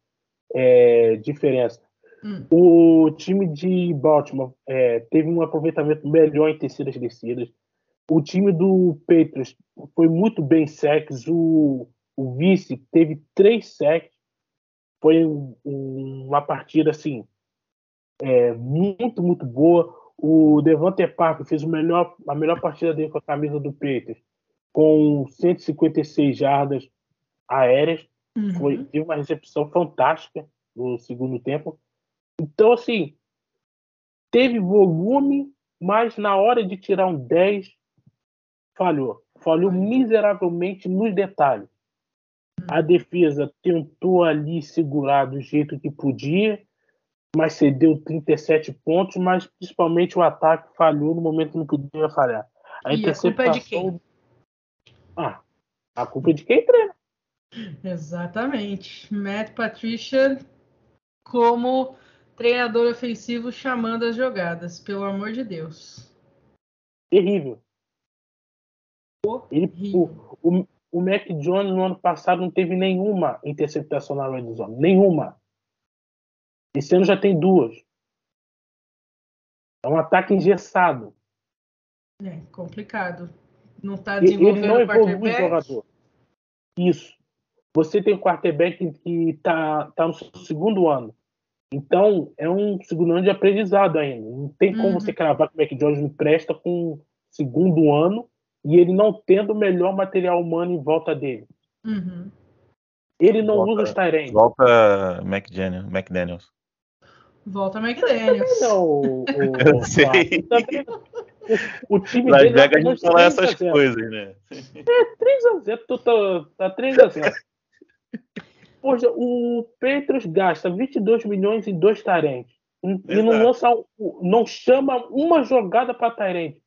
é, diferença. Hum. O time de Baltimore é, teve um aproveitamento melhor em terceiras descidas. O time do Patriots foi muito bem sacks. O, o vice teve três sacks. Foi um, uma partida assim é, muito, muito boa. O Devante Parker fez o melhor, a melhor partida dele com a camisa do Patriots, com 156 jardas aéreas. Uhum. Foi, teve uma recepção fantástica no segundo tempo. Então, assim, teve volume, mas na hora de tirar um 10, falhou. Falhou miseravelmente nos detalhes. A defesa tentou ali segurar do jeito que podia, mas cedeu 37 pontos, mas principalmente o ataque falhou no momento que não podia falhar. A e a culpa é de quem? Ah, a culpa é de quem treina. Exatamente. Matt Patricia como treinador ofensivo chamando as jogadas, pelo amor de Deus. Terrível. Ele, o, o, o Mac Jones no ano passado não teve nenhuma interceptação na red zone. Nenhuma. Esse ano já tem duas. É um ataque engessado. É complicado. Não está desenvolvendo Ele não evolui o jogador. Isso. Você tem um quarterback que está tá no segundo ano. Então, é um segundo ano de aprendizado ainda. Não tem como uhum. você cravar que o Mac Jones me presta com segundo ano e ele não tendo o melhor material humano em volta dele. Uhum. Ele não volta, usa os Tyrants. Volta McDaniels. McDaniels. Volta McDaniels. Não, o, o, Eu sei. Também, o, o time Las dele Vegas não fala essas coisas, né? É 3x0, tá, tá 3x0. Poxa, o Petros gasta 22 milhões em dois Tarentes. E não, lança, não chama uma jogada para Tarente.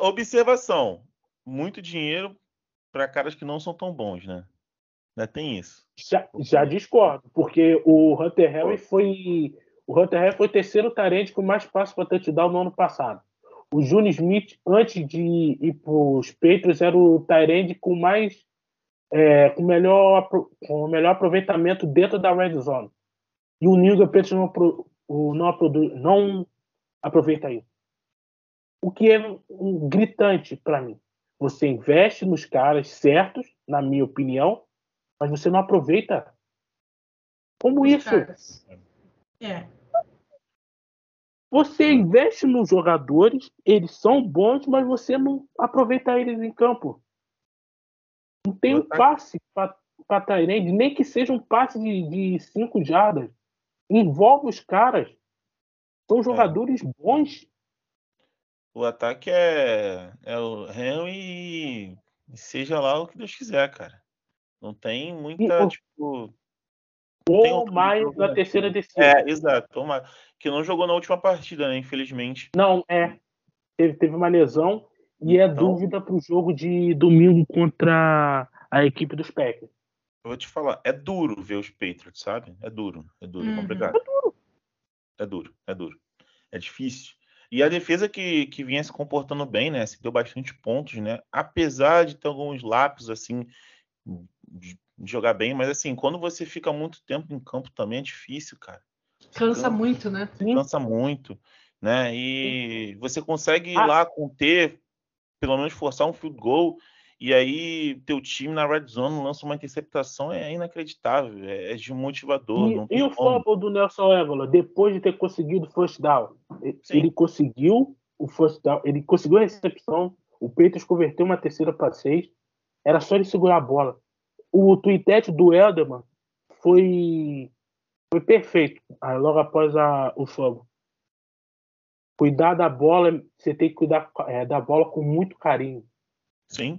Observação: muito dinheiro para caras que não são tão bons, né? Ainda tem isso. Já, já discordo, porque o Hunter Harry foi. O Hunter Harry foi o terceiro Tarente com mais passos para touchdown no ano passado. O Juni Smith, antes de ir para os Patriots, era o Tyrande com mais é, com, melhor, com melhor aproveitamento dentro da red zone. E o New England não, não, não aproveita isso. O que é um gritante para mim. Você investe nos caras certos, na minha opinião, mas você não aproveita. Como Os isso? Caras. É. Você investe nos jogadores, eles são bons, mas você não aproveita eles em campo. Não tem um passe para Tyrande, nem que seja um passe de, de cinco jardas. Envolve os caras. São é. jogadores é. bons. O ataque é, é o Ren e seja lá o que Deus quiser, cara. Não tem muita, e, tipo. Ou mais na terceira descida. É, exato. Uma, que não jogou na última partida, né? Infelizmente. Não, é. Teve, teve uma lesão. E é então, dúvida para o jogo de domingo contra a equipe dos Packers. Eu vou te falar, é duro ver os Patriots, sabe? É duro, é duro, é uhum. complicado. É duro. É duro, é duro. É difícil. E a defesa que, que vinha se comportando bem, né? Se deu bastante pontos, né? Apesar de ter alguns lápis, assim, de jogar bem, mas assim, quando você fica muito tempo em campo também é difícil, cara. Cansa muito, né? Cansa muito, né? E você consegue ir ah. lá conter pelo menos forçar um field goal e aí teu time na red zone lança uma interceptação é inacreditável, é, é desmotivador. E, e o fumble do Nelson Egola, depois de ter conseguido o first down, Sim. ele conseguiu o first down, ele conseguiu a recepção, o Peitos converteu uma terceira para seis, era só ele segurar a bola. O tweet do Elderman foi foi perfeito, logo após a, o fumble cuidar da bola, você tem que cuidar é, da bola com muito carinho. Sim.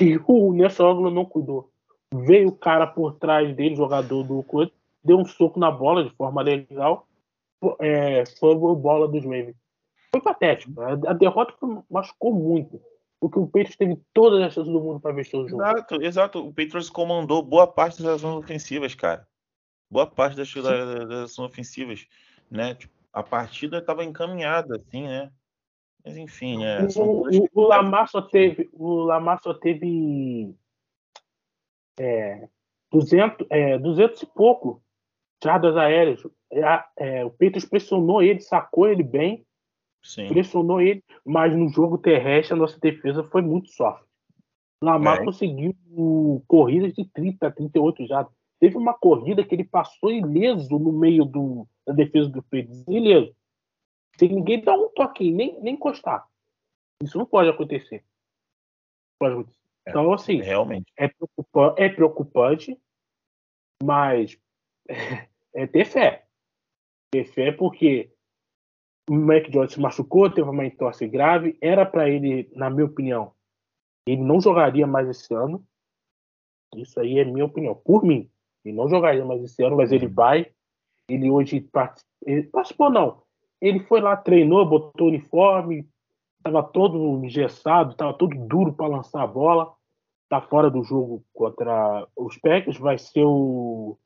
E o Ângulo não cuidou. Veio o cara por trás dele, jogador do coisa, deu um soco na bola de forma legal. É, foi a bola dos Ravens. Foi patético. A derrota machucou muito. Porque o Patriots teve todas as chances do mundo para vencer o jogo. Exato, exato. O Patriots comandou boa parte das ações ofensivas, cara. Boa parte das, das ações ofensivas, né? Tipo, a partida estava encaminhada, assim, né? Mas enfim, né? O, o, o, Lamar só teve, o Lamar só teve é, 200, é, 200 e pouco jardas aéreas. É, é, o Peitos pressionou ele, sacou ele bem, Sim. pressionou ele, mas no jogo terrestre a nossa defesa foi muito soft. Lamar é. conseguiu corridas de 30, 38 jardas. Teve uma corrida que ele passou ileso no meio do, da defesa do Peitos, ileso. Sem ninguém dar um toque, nem, nem encostar. Isso não pode acontecer. Pode acontecer. É, então, assim, realmente. É, preocupante, é preocupante, mas é ter fé. Ter fé porque o Mac Jones se machucou, teve uma entorse grave. Era para ele, na minha opinião, ele não jogaria mais esse ano. Isso aí é minha opinião. Por mim, ele não jogaria mais esse ano, mas ele uhum. vai. Ele hoje participou, não. Ele foi lá, treinou, botou o uniforme, estava todo engessado, estava todo duro para lançar a bola. Está fora do jogo contra os Packers. Vai ser o,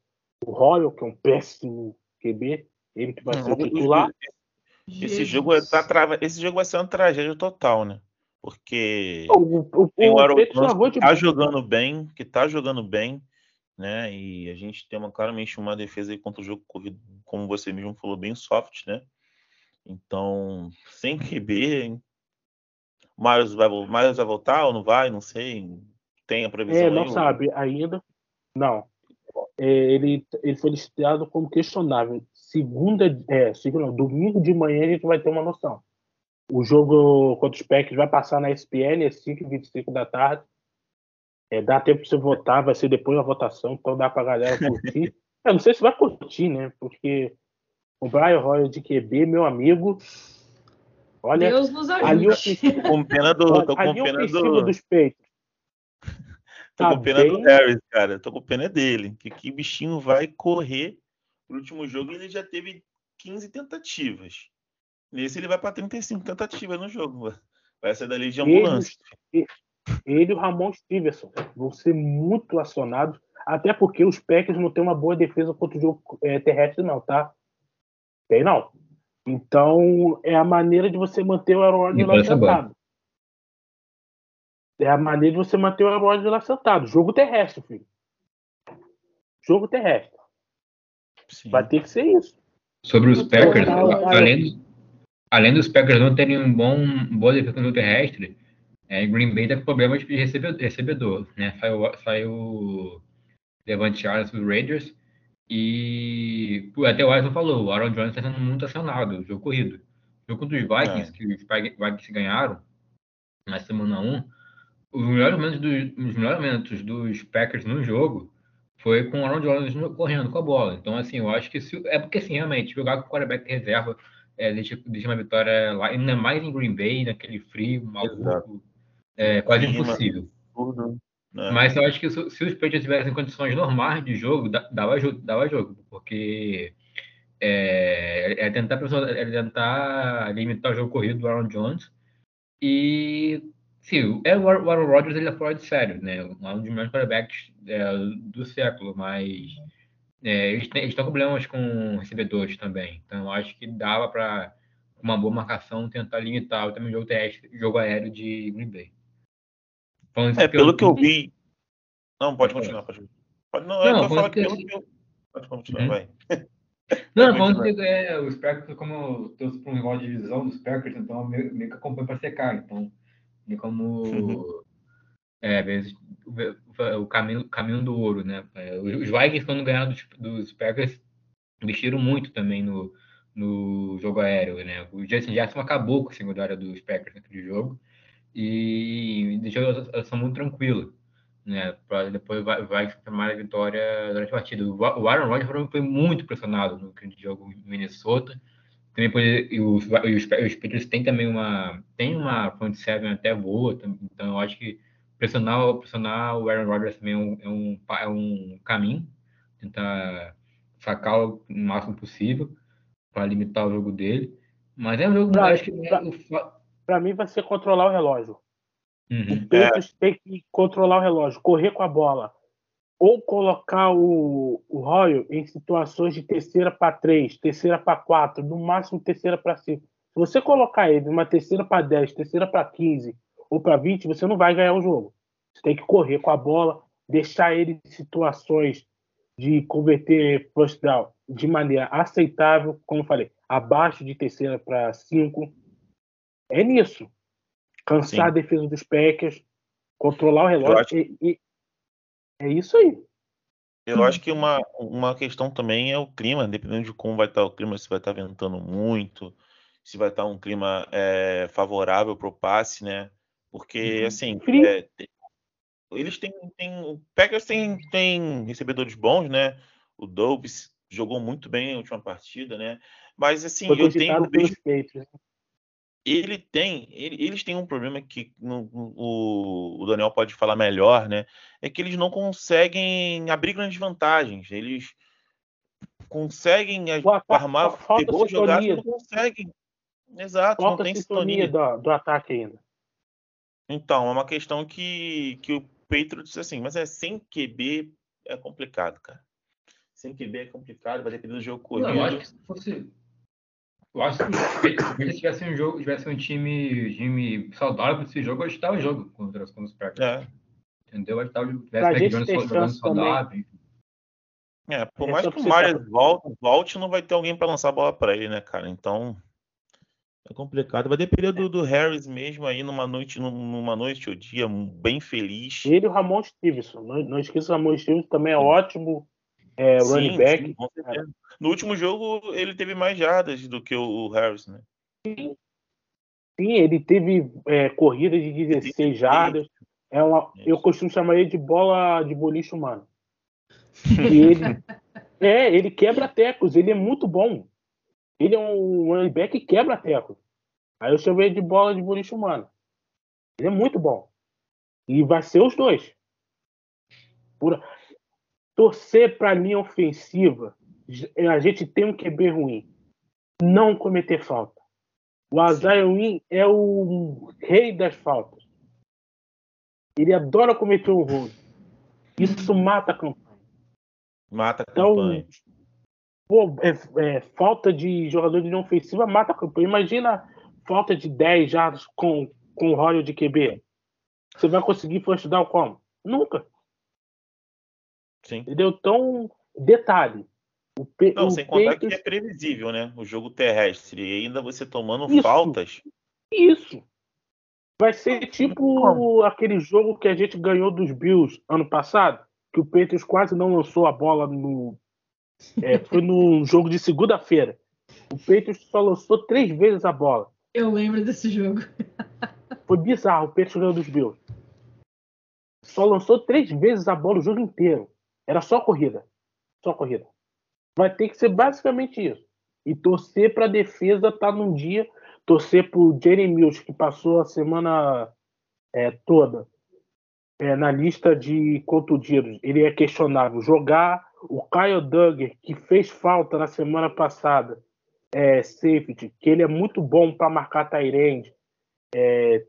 o Royal, que é um péssimo QB. Ele que vai ser o titular. Esse jogo, tá trava... Esse jogo vai ser uma tragédia total, né? Porque o, o, tem o Aaron que tá jogando bem, que tá jogando bem, né? E a gente tem uma, claramente uma defesa aí contra o jogo corrido, como você mesmo falou, bem soft, né? Então, sem QB, Miles vai, Miles vai voltar ou não vai? Não sei. Tem a previsão É, não aí, sabe ou... ainda. Não. É, ele, ele foi listado como questionável. Segunda, é, segunda, domingo de manhã a gente vai ter uma noção. O jogo contra os Packers vai passar na ESPN, é 5h25 da tarde. É, dá tempo para você votar, vai ser depois da votação, então dá para a galera curtir. Eu não sei se vai curtir, né? Porque o Brian Royal de QB, meu amigo. Olha, Deus nos ajude. Ali eu, com pena do, tô com pena do... dos peitos. Tô tá com pena bem... do Harris, cara. Tô com pena dele. Que que bichinho vai correr no último jogo e ele já teve 15 tentativas. Nesse ele vai para 35 tentativas no jogo. Vai sair dali de ambulância. Ele, ele e o Ramon Stevenson vão ser muito acionados, até porque os Packers não têm uma boa defesa contra o jogo é, terrestre, não, tá? Tem não. Então, é a maneira de você manter o Aaron Rodgers lá sentado. É a maneira de você manter o Aaron Rodgers lá sentado. Jogo terrestre, filho. Jogo terrestre. Sim. Vai ter que ser isso. Sobre os Packers, além, além dos Packers não terem um bom boa defesa no terrestre, é, Green Bay tá com problemas de recebedor, recebedor né? Saiu, saiu Levante Charles dos Raiders e até o Alisson falou, o Aaron Jones está sendo muito acionado, jogo corrido. O jogo dos Vikings, é. que os Vikings ganharam na semana 1, os melhores momentos, dos, os melhores momentos dos Packers no jogo foi com o Aaron Jones correndo com a bola. Então, assim, eu acho que se, é porque, assim, realmente, jogar com o quarterback reserva é, deixa, deixa uma vitória lá, ainda mais em Green Bay, naquele frio, maluco, é quase impossível. Tudo. É. Mas eu acho que se, os Patriots tivessem condições normais de jogo, dava, dava jogo, porque é, é, tentar, é tentar limitar o jogo corrido do Aaron Jones. E sim, é, o Aaron Rodgers ele é fora de sério, né? Um dos melhores quarterbacks é, do século, mas é, eles, têm, eles com problemas com recebedores também. Então eu acho que dava para uma boa marcação tentar limitar também o jogo terrestre, jogo aéreo de Green Bay. É, pelo que eu vi. Não, pode continuar, pode. pode não, não, é que eu que eu. Pode continuar, uhum. vai. Não, falando que é, os Packers, como eu torço para um rival de divisão dos Packers, então eu meio, meio que acompanho para secar. Então, é como. Uhum. É, vezes, o, caminho, caminho do ouro, né? É, os Vikings, quando ganharam dos, dos Packers, investiram muito também no, no jogo aéreo, né? O Justin Jackson acabou com a secundária dos Packers naquele jogo e deixou a situação muito tranquila, né? Para depois vai, vai tomar a vitória durante a partida. O Aaron Rodgers foi muito pressionado no jogo em Minnesota. Também pode, e os, os, os Patriots têm também uma tem uma front seven até boa, então eu acho que pressionar, pressionar o Aaron Rodgers também é um, é um, é um caminho, tentar sacar o máximo possível para limitar o jogo dele. Mas é um jogo, pra, acho que pra, para mim vai ser controlar o relógio. Uhum. O Peitos é. tem que controlar o relógio, correr com a bola. Ou colocar o, o Royal em situações de terceira para três, terceira para quatro, no máximo terceira para cinco. Se você colocar ele numa terceira para 10, terceira para 15 ou para 20, você não vai ganhar o jogo. Você tem que correr com a bola, deixar ele em situações de converter first down de maneira aceitável, como eu falei, abaixo de terceira para 5. É nisso. Cansar Sim. a defesa dos Packers, controlar o relógio. Acho... E, e, é isso aí. Eu acho que uma, uma questão também é o clima, dependendo de como vai estar o clima, se vai estar ventando muito, se vai estar um clima é, favorável para o passe, né? Porque, uhum. assim, é, eles têm, têm. O Packers tem, tem recebedores bons, né? O Dobbs jogou muito bem a última partida, né? Mas, assim, Foi eu tenho. Né? Ele tem, ele, eles têm um problema que no, o, o, Daniel pode falar melhor, né? É que eles não conseguem abrir grandes vantagens. Eles conseguem Boa, armar, ter boas jogadas, não conseguem. Exato, falta não tem sintonia, sintonia. Do, do, ataque ainda. Então, é uma questão que, que o Pedro disse assim, mas é sem QB é complicado, cara. Sem QB é complicado, vai depender do jogo corrido. Não, eu acho que se fosse eu acho que se tivesse um jogo, tivesse um time, time saudável para esse jogo, eu estava o jogo contra, contra os Packers. É. Entendeu? Eu estava tivesse jogando saudável. É, por mais que o Marius volte, volte, não vai ter alguém para lançar a bola para ele, né, cara? Então é complicado. Vai depender do, do Harris mesmo aí numa noite, numa noite ou dia bem feliz. Ele e o Ramon Stevenson. Não, não esqueça o Ramon Stevenson também é ótimo é, sim, running back. Sim, no último jogo, ele teve mais jardas do que o Harris, né? Sim, sim ele teve é, corrida de 16 jardas. É uma, eu costumo chamar ele de bola de boliche humano. E ele, é, ele quebra tecos, ele é muito bom. Ele é um running back que quebra tecos. Aí eu chamo ele de bola de boliche humano. Ele é muito bom. E vai ser os dois. Por, torcer para a linha ofensiva, a gente tem um QB ruim. Não cometer falta. O Isaiah Wynn é o rei das faltas. Ele adora cometer um rolo. Isso mata a campanha. Mata a então, campanha. Pô, é, é, falta de jogador de linha ofensiva mata a campanha. Imagina falta de 10 jardas com, com o Royal de QB. Você vai conseguir first down como? Nunca. Sim. Entendeu? Então, detalhe. O Pe Não, o sem contar que é previsível, né? O jogo terrestre. E ainda você tomando isso, faltas. Isso. Vai ser tipo aquele jogo que a gente ganhou dos Bills ano passado, que o Patriots quase não lançou a bola no. É, foi no jogo de segunda-feira. O Patriots só lançou três vezes a bola. Eu lembro desse jogo. Foi bizarro, o Patriots ganhou dos Bills. Só lançou três vezes a bola o jogo inteiro. Era só corrida. Só corrida. Vai ter que ser basicamente isso. E torcer para a defesa estar tá num dia, torcer para o Jeremy Mills, que passou a semana é, toda é, na lista de contundidos. Ele é questionável. Jogar o Kyle Duggar, que fez falta na semana passada, é, safety, que ele é muito bom para marcar Tyrande, é,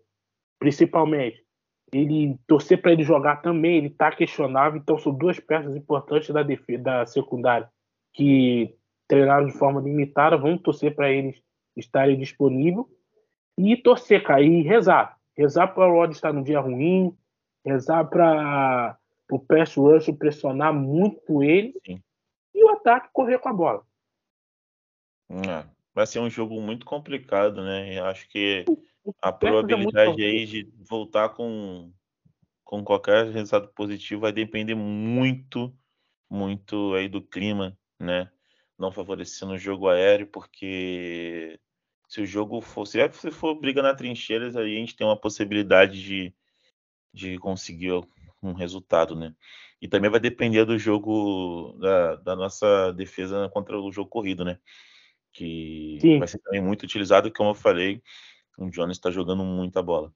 principalmente ele torcer para ele jogar também, ele está questionável. Então são duas peças importantes da defesa, da secundária que treinaram de forma limitada. Vamos torcer para eles estarem disponíveis e torcer, cara, e rezar. Rezar para o Rod estar no dia ruim, rezar para o pass rush pressionar muito ele Sim. e o ataque correr com a bola. É, vai ser um jogo muito complicado, né? Eu acho que a é probabilidade aí de voltar com, com qualquer resultado positivo vai depender muito, muito aí do clima, né? Não favorecendo o jogo aéreo, porque se o jogo for, se for briga na trincheiras, aí a gente tem uma possibilidade de, de conseguir um resultado, né? E também vai depender do jogo da, da nossa defesa contra o jogo corrido, né? Que Sim. vai ser também muito utilizado, como eu falei, o Jones está jogando muita bola.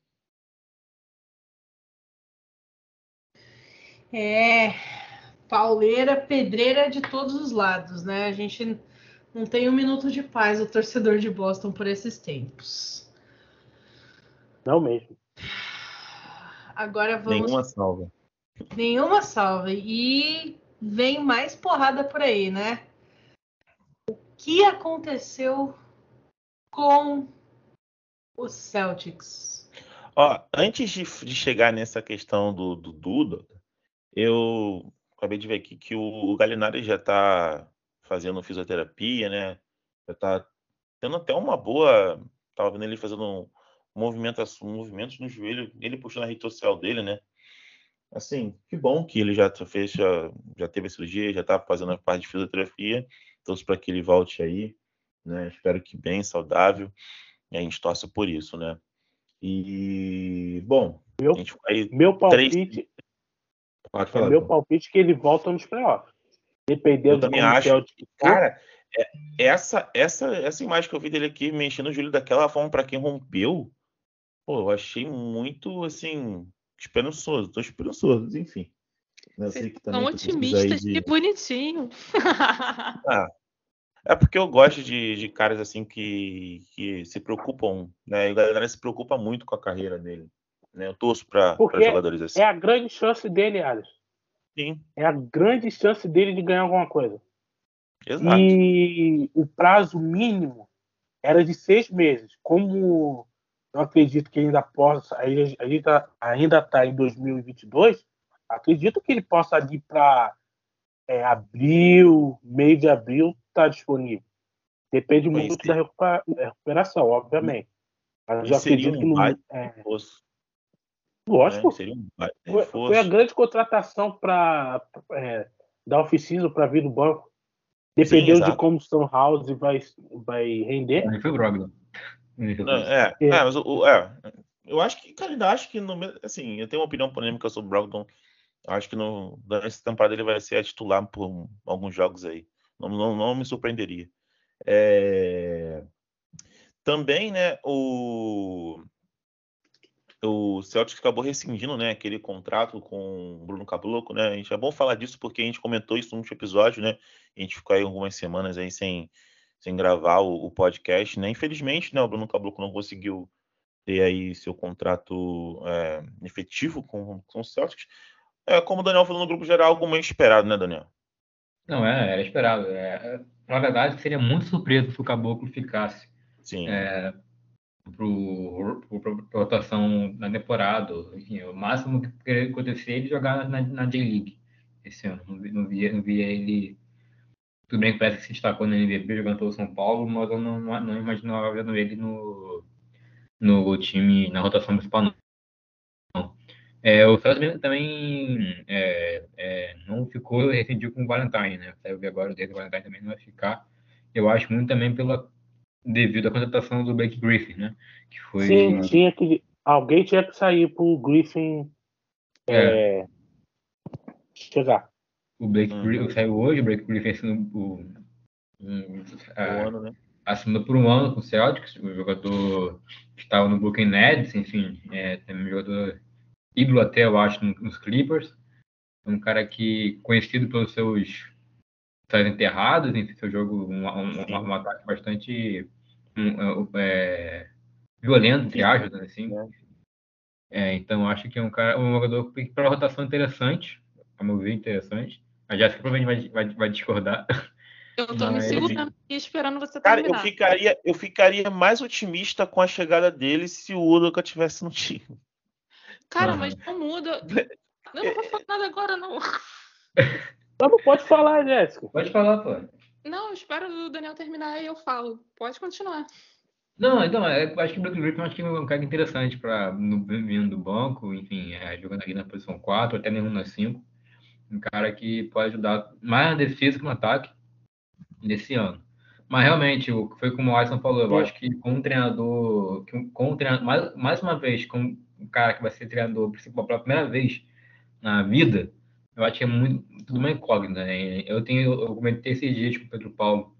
É, pauleira, pedreira de todos os lados, né? A gente não tem um minuto de paz, o torcedor de Boston, por esses tempos. Não mesmo. Agora vamos. Nenhuma salva. Nenhuma salva. E vem mais porrada por aí, né? O que aconteceu com o Celtics. Ó, antes de, de chegar nessa questão do, do Duda, eu acabei de ver aqui que o, o Galinari já está fazendo fisioterapia, né? Já está tendo até uma boa. Tava vendo ele fazendo um, movimento, movimentos no joelho, ele puxando a rede social dele, né? Assim, que bom que ele já fez, já, já teve a cirurgia, já está fazendo a parte de fisioterapia. Torço para que ele volte aí, né? Espero que bem, saudável. E a gente torce por isso, né? E, bom, meu, a gente vai. Meu palpite. Três... Pode falar, é meu palpite que ele volta nos playoffs. Dependendo eu também do acho. Que, cara, é, essa, essa, essa imagem que eu vi dele aqui mexendo o joelho daquela forma para quem rompeu, pô, eu achei muito assim esperançoso. Tô esperançoso, enfim. Eu sei que São otimistas, de... que bonitinho. ah, é porque eu gosto de, de caras assim que, que se preocupam, né? E a galera se preocupa muito com a carreira dele. Né? Eu torço para jogadores assim. É a grande chance dele, Alisson. Sim. É a grande chance dele de ganhar alguma coisa. Exato. E o prazo mínimo era de seis meses. Como eu acredito que ainda possa, gente ainda está em 2022, acredito que ele possa ir para é, abril, meio de abril, está disponível. Depende Mas muito da recuperação, obviamente. Mas eu acredito um que não. É... Lógico. É, um foi, foi, a grande contratação para é, da oficina para vir do banco. Dependendo Sim, de como o São House vai, vai render. Aí foi o Brogdon. É, é, é, mas o, é, eu acho que, cara, ainda acho que, no, assim, eu tenho uma opinião polêmica sobre o Brogdon. Acho que no, nessa temporada ele vai ser a titular por alguns jogos aí. Não, não, não me surpreenderia. É... Também, né, o o Celtics acabou rescindindo, né, aquele contrato com o Bruno Caboclo, né? A gente é bom falar disso porque a gente comentou isso no último episódio, né? A gente ficou aí algumas semanas aí sem, sem gravar o, o podcast, né? Infelizmente, né, o Bruno Caboclo não conseguiu ter aí seu contrato é, efetivo com, com o Celtics. É, como o Daniel falou no grupo geral, algo meio esperado, né, Daniel? Não, é, era esperado. É, na verdade, seria muito surpreso se o Caboclo ficasse. Sim. É, para rotação na temporada. Enfim, o máximo que poderia acontecer é ele jogar na, na J-League esse ano. Não, via, não via ele. Tudo bem que parece que se destacou no NBB jogando pelo São Paulo, mas eu não, não imaginava vendo ele no, no time, na rotação principal, não. É, o Celso também é, é, não ficou rescindido com o Valentine, né? Saiu agora o Valentine também não vai ficar. Eu acho muito também pela devido à contratação do Blake Griffin, né? Que foi Sim, tinha que alguém tinha que sair para o Griffin é. É, chegar. O Blake uhum. Griffin saiu hoje, o Blake Griffin assinou por um, ano, né? assinou por um ano com o Celtics, o jogador que estava no Brooklyn Nets, enfim, é, também um jogador ídolo até, eu acho, nos Clippers. Um cara que conhecido pelos seus tais enterrados, em seu jogo, um, um, um, ataque bastante um, é, violento, entre aspas, assim. É, então, acho que é um cara, um jogador para rotação interessante, a meu ver, interessante. A Jéssica provavelmente vai, vai, vai discordar. Eu tô Mas... me segurando aqui esperando você Cara, terminar. eu ficaria, eu ficaria mais otimista com a chegada dele se o Udoka tivesse no time. Cara, mas não muda. Eu não vou falar nada agora, não. Não pode falar, Jéssica. Pode falar, pô. Não, espero o Daniel terminar e eu falo. Pode continuar. Não, então, é, eu acho que o Blake Griffin acho que é um cara interessante para vindo do banco, enfim, é, jogando ali na posição 4, até nenhum na 5. Um cara que pode ajudar mais na defesa que no ataque nesse ano. Mas realmente, foi como o Alisson falou, eu acho que com um treinador, com um treinador mais, mais uma vez, com um cara que vai ser treinador principal pela primeira vez na vida, eu acho que é muito, tudo uma incógnita. Né? Eu tenho, eu comentei esses dias com o Pedro Paulo,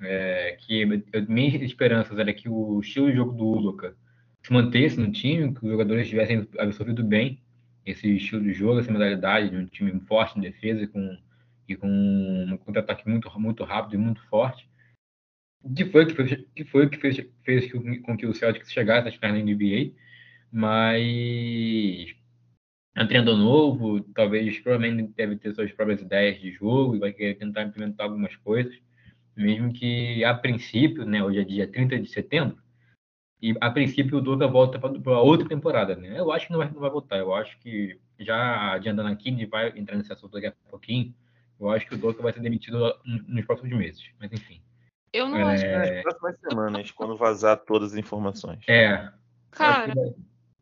é, que eu, minhas esperanças era que o estilo de jogo do Udoca se mantesse no time, que os jogadores tivessem absorvido bem esse estilo de jogo, essa modalidade de um time forte em defesa com, e com um contra-ataque muito, muito rápido e muito forte. Que foi que fez, que foi que fez, fez com que o Celtics chegasse a ficar na NBA, mas é um treinador novo, talvez provavelmente deve ter suas próprias ideias de jogo e vai querer tentar implementar algumas coisas. Mesmo que, a princípio, né, hoje é dia 30 de setembro, e a princípio o Doga volta para outra temporada, né? Eu acho que não vai, não vai voltar. Eu acho que, já adiantando aqui, a gente vai entrar nesse assunto daqui a pouquinho, eu acho que o Doga vai ser demitido nos próximos meses. Mas, enfim. Eu não É, acho. Nas próximas semanas, quando vazar todas as informações. É. Cara, que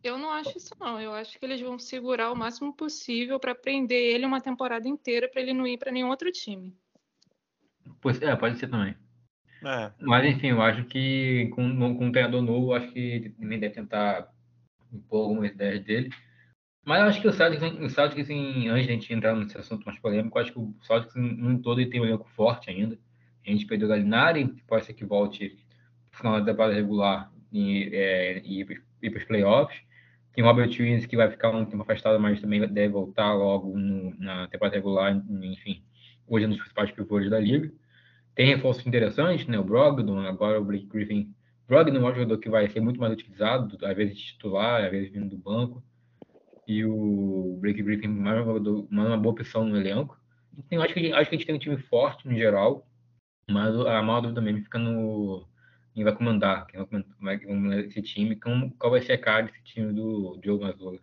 eu não acho isso não. Eu acho que eles vão segurar o máximo possível pra prender ele uma temporada inteira pra ele não ir pra nenhum outro time. Pois- É, pode ser também. É, Mas, enfim, eu acho que com, com um treinador novo, eu acho que também deve tentar impor algumas ideias dele. Mas eu acho que o Celtics, o Celtics em, antes de a gente entrar nesse assunto mais polêmico, eu acho que o Celtics, num todo, ele tem um elenco forte ainda. A gente perdeu o Galinari, que pode ser que volte no final da temporada regular e, é, e ir para os playoffs. Tem o Robert Williams, que vai ficar um tempo afastado, mas também deve voltar logo no- na temporada regular. Enfim, hoje é um dos principais pivôs da liga. Tem reforços interessantes, né? O Brogdon, agora o Blake Griffin. Brogdon é um jogador que vai ser muito mais utilizado, às vezes titular, às vezes vindo do banco. E o Blake Griffin mais jogador, mais uma boa opção no elenco. Então, acho, que, acho que a gente tem um time forte no geral, mas a maior dúvida mesmo fica no quem vai comandar, quem vai comandar vai comandar esse time, como, qual vai ser a cara desse time do Diogo Mazzola.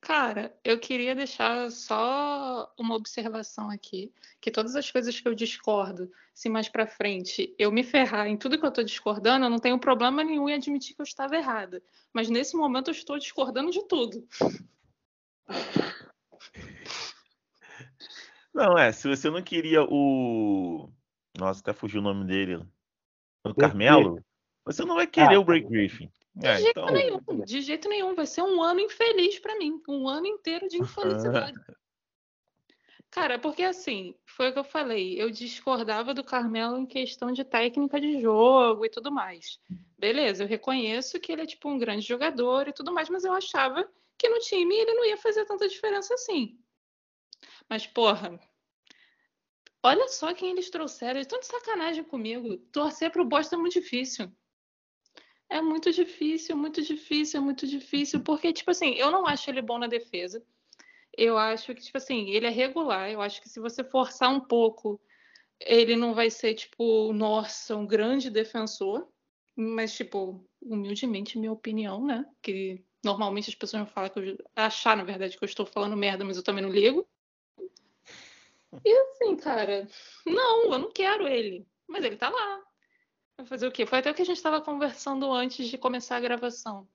Cara, eu queria deixar só uma observação aqui, que todas as coisas que eu discordo, se mais pra frente eu me ferrar em tudo que eu tô discordando, eu não tenho problema nenhum em admitir que eu estava errada. Mas nesse momento eu estou discordando de tudo. Não, é, se você não queria o. Nossa, até fugiu o nome dele. O Carmelo, você não vai querer Ah, o Break Griffin. De É, jeito então, nenhum, de jeito nenhum. Vai ser um ano infeliz pra mim. Um ano inteiro de infelicidade. Cara, porque assim, foi o que eu falei. Eu discordava do Carmelo em questão de técnica de jogo e tudo mais. Beleza, eu reconheço que ele é tipo um grande jogador e tudo mais, mas eu achava que no time ele não ia fazer tanta diferença assim. Mas, porra, olha só quem eles trouxeram. Eles estão de sacanagem comigo. Torcer pro Boston é muito difícil. É muito difícil, muito difícil, muito difícil. Porque, tipo assim, eu não acho ele bom na defesa. Eu acho que, tipo assim, ele é regular. Eu acho que se você forçar um pouco, ele não vai ser, tipo, nossa, um grande defensor. Mas, tipo, humildemente, minha opinião, né? Que normalmente as pessoas vão falar que eu achar, na verdade, que eu estou falando merda, mas eu também não ligo. E assim, cara, não, eu não quero ele. Mas ele tá lá. Vai fazer o quê? Foi até o que a gente estava conversando antes de começar a gravação.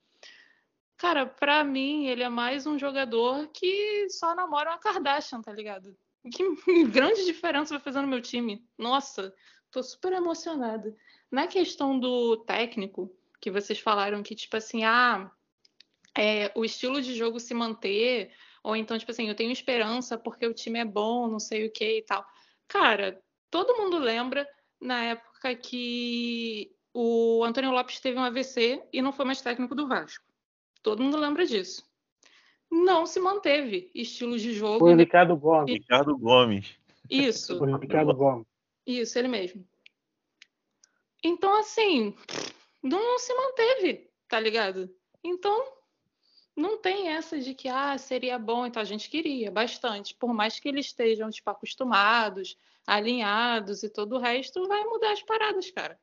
Cara, pra mim, ele é mais um jogador que só namora uma Kardashian, tá ligado? Que grande diferença vai fazer no meu time. Nossa, tô super emocionada. Na questão do técnico, que vocês falaram que, tipo assim, ah, é, o estilo de jogo se manter, ou então, tipo assim, eu tenho esperança porque o time é bom, não sei o que e tal. Cara, todo mundo lembra na época que o Antônio Lopes teve um AVC e não foi mais técnico do Vasco. Todo mundo lembra disso. Não se manteve estilos de jogo. Foi o Ricardo Gomes. Ricardo Gomes. Isso, Foi o Ricardo Gomes. isso, ele mesmo. Então, assim, não se manteve, tá ligado? Então, não tem essa de que, ah, seria bom, então a gente queria bastante. Por mais que eles estejam, tipo, acostumados, alinhados e todo o resto, vai mudar as paradas, cara.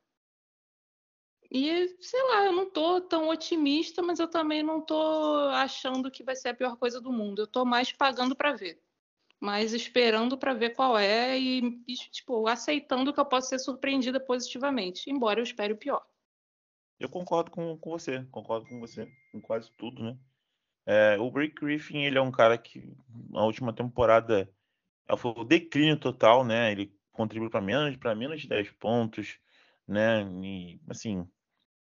E, sei lá, eu não tô tão otimista, mas eu também não tô achando que vai ser a pior coisa do mundo. Eu tô mais pagando pra ver. Mas esperando pra ver qual é e, e, tipo, aceitando que eu posso ser surpreendida positivamente, embora eu espere o pior. Eu concordo com, com você, concordo com você, com quase tudo, né? É, o Break Griffin, ele é um cara que na última temporada é, foi o declínio total, né? Ele contribuiu para menos, para menos de 10 pontos, né? E, assim,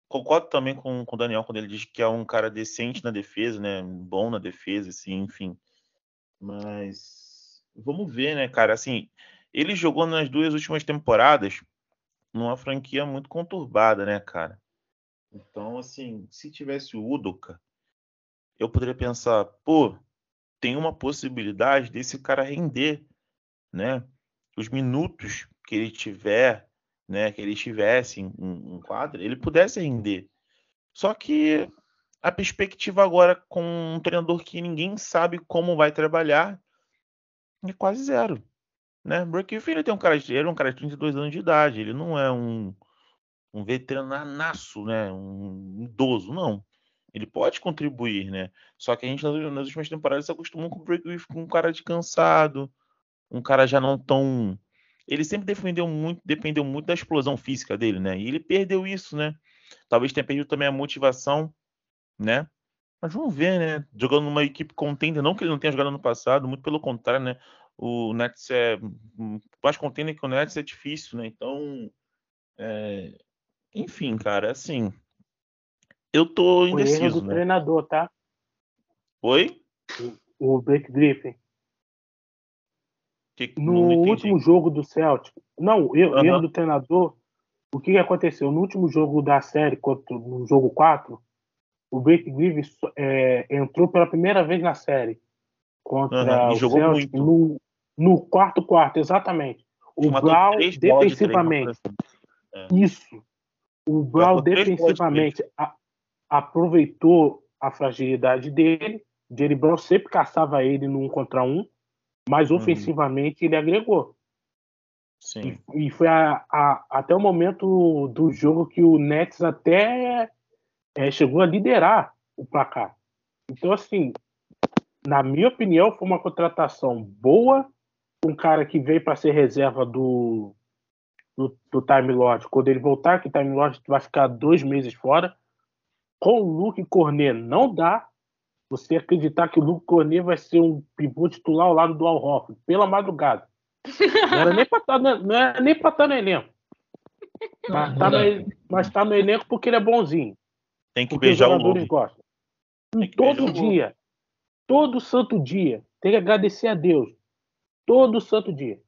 concordo também com, com o Daniel quando ele diz que é um cara decente na defesa, né? Bom na defesa, assim, enfim. Mas vamos ver, né, cara? Assim, ele jogou nas duas últimas temporadas numa franquia muito conturbada, né, cara? Então, assim, se tivesse o Udoka, eu poderia pensar, pô, tem uma possibilidade desse cara render, né? Os minutos que ele tiver, né, que ele estivesse em, quadra, ele pudesse render. Só que a perspectiva agora com um treinador que ninguém sabe como vai trabalhar é quase zero. Né? Brook Griffin ele tem um cara, ele é um cara de 32 anos de idade, ele não é um, um veteranaço, né? Um idoso, não. Ele pode contribuir, né? Só que a gente nas últimas temporadas se acostumou com o Brook Griffin com um cara de cansado, um cara já não tão ele sempre defendeu muito, dependeu muito da explosão física dele, né? E ele perdeu isso, né? Talvez tenha perdido também a motivação, né? Mas vamos ver, né? Jogando numa equipe contender, não que ele não tenha jogado no passado, muito pelo contrário, né? O Nets é mais contender que o Nets é difícil, né? Então, é... enfim, cara, assim, eu tô indeciso, o erro do né? treinador, tá? Oi? O Blake Griffin. Que... No último jogo do Celtic, não, o erro Aham. do treinador, o que aconteceu? No último jogo da série, contra, no jogo 4, o Blake Griffin é, entrou pela primeira vez na série contra o Celtic no, no quarto quarto, exatamente. O Brown bolas de defensivamente, coração. isso. O Brown defensivamente a- aproveitou a fragilidade dele. Jerry Brown sempre caçava ele no um contra um, mas Uhum. ofensivamente ele agregou. Sim. E foi a- a- até o momento do jogo que o Nets até é, chegou a liderar o placar. Então, assim, na minha opinião, foi uma contratação boa. Um cara que veio para ser reserva do, do, do Time Lord. Quando ele voltar, que o Time Lord vai ficar dois meses fora. Com o Luke Cornet não dá você acreditar que o Luke Cornet vai ser um pivô titular ao lado do Al Horford, pela madrugada. Não era nem para estar no, não era nem pra estar no elenco. Mas tá, dá. no, mas tá no elenco porque ele é bonzinho. Tem que os beijar o lobo. gostam. Que Todo dia. Todo santo dia. Tem que agradecer a Deus. Todo santo dia.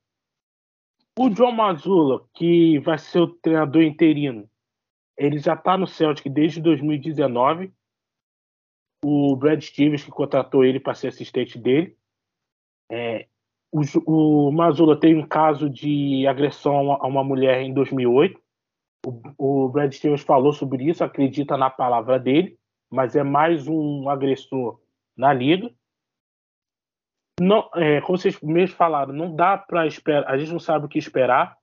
O John Mazzulla, que vai ser o treinador interino, ele já está no Celtic desde 2019. O Brad Stevens, que contratou ele para ser assistente dele. É, o, o Mazzulla tem um caso de agressão a uma, mulher em 2008. O, o Brad Stevens falou sobre isso, acredita na palavra dele, mas é mais um agressor na liga. Não, é, como vocês mesmos falaram, não dá para esperar, a gente não sabe o que esperar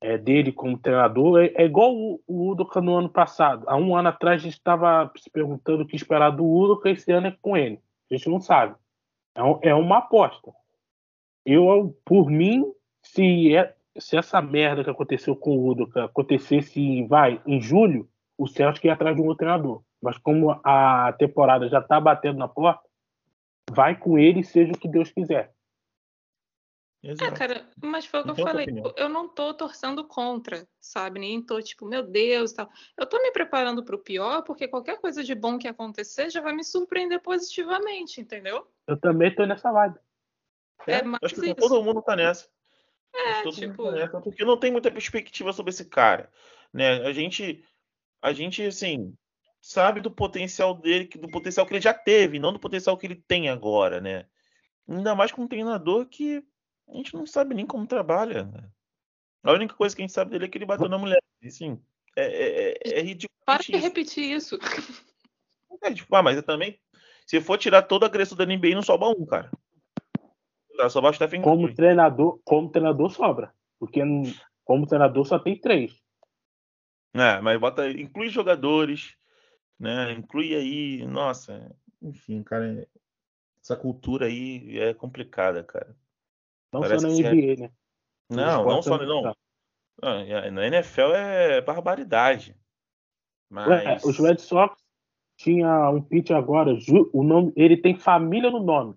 é, dele como treinador. É, é igual o, o Udoka no ano passado. Há um ano atrás a gente estava se perguntando o que esperar do Udoka, esse ano é com ele. A gente não sabe. É, um- é uma aposta. Eu, por mim, se, é- se essa merda que aconteceu com o Udoka acontecesse, vai, em julho, o Celtic ia atrás de um outro treinador. Mas como a temporada já está batendo na porta, vai com ele, seja o que Deus quiser. É, Exato. cara, mas foi o que eu Então, falei. opinião. Eu não tô torcendo contra, sabe? Nem tô tipo, meu Deus, tal. Eu tô me preparando pro pior, porque qualquer coisa de bom que acontecer já vai me surpreender positivamente, entendeu? Eu também tô nessa vibe. É, É, mais acho que isso. todo mundo tá nessa. É, todo tipo, mundo tá nessa, porque não tem muita perspectiva sobre esse cara, né? A gente, a gente assim sabe do potencial dele, que- do potencial que ele já teve, não do potencial que ele tem agora, né? Ainda mais com um treinador que a gente não sabe nem como trabalha. né? A única coisa que a gente sabe dele é que ele bateu na mulher. E, Assim, é, é, é, é ridículo. para de repetir isso. É, tipo, ah, mas eu também. Se for tirar toda a agressão da NBA, não sobra um, cara. Só basta Stephen Como Curry. treinador, como treinador sobra. Porque como treinador só tem três. É, mas bota, inclui jogadores, né? Inclui aí, nossa, enfim, cara, essa cultura aí é complicada, cara. Não Parece só na que é- NBA, né? Não, não só não. tá. Ah, Na NFL é barbaridade. Ué, Mas Os Red Sox tinha um pitch agora, o nome, ele tem família no nome.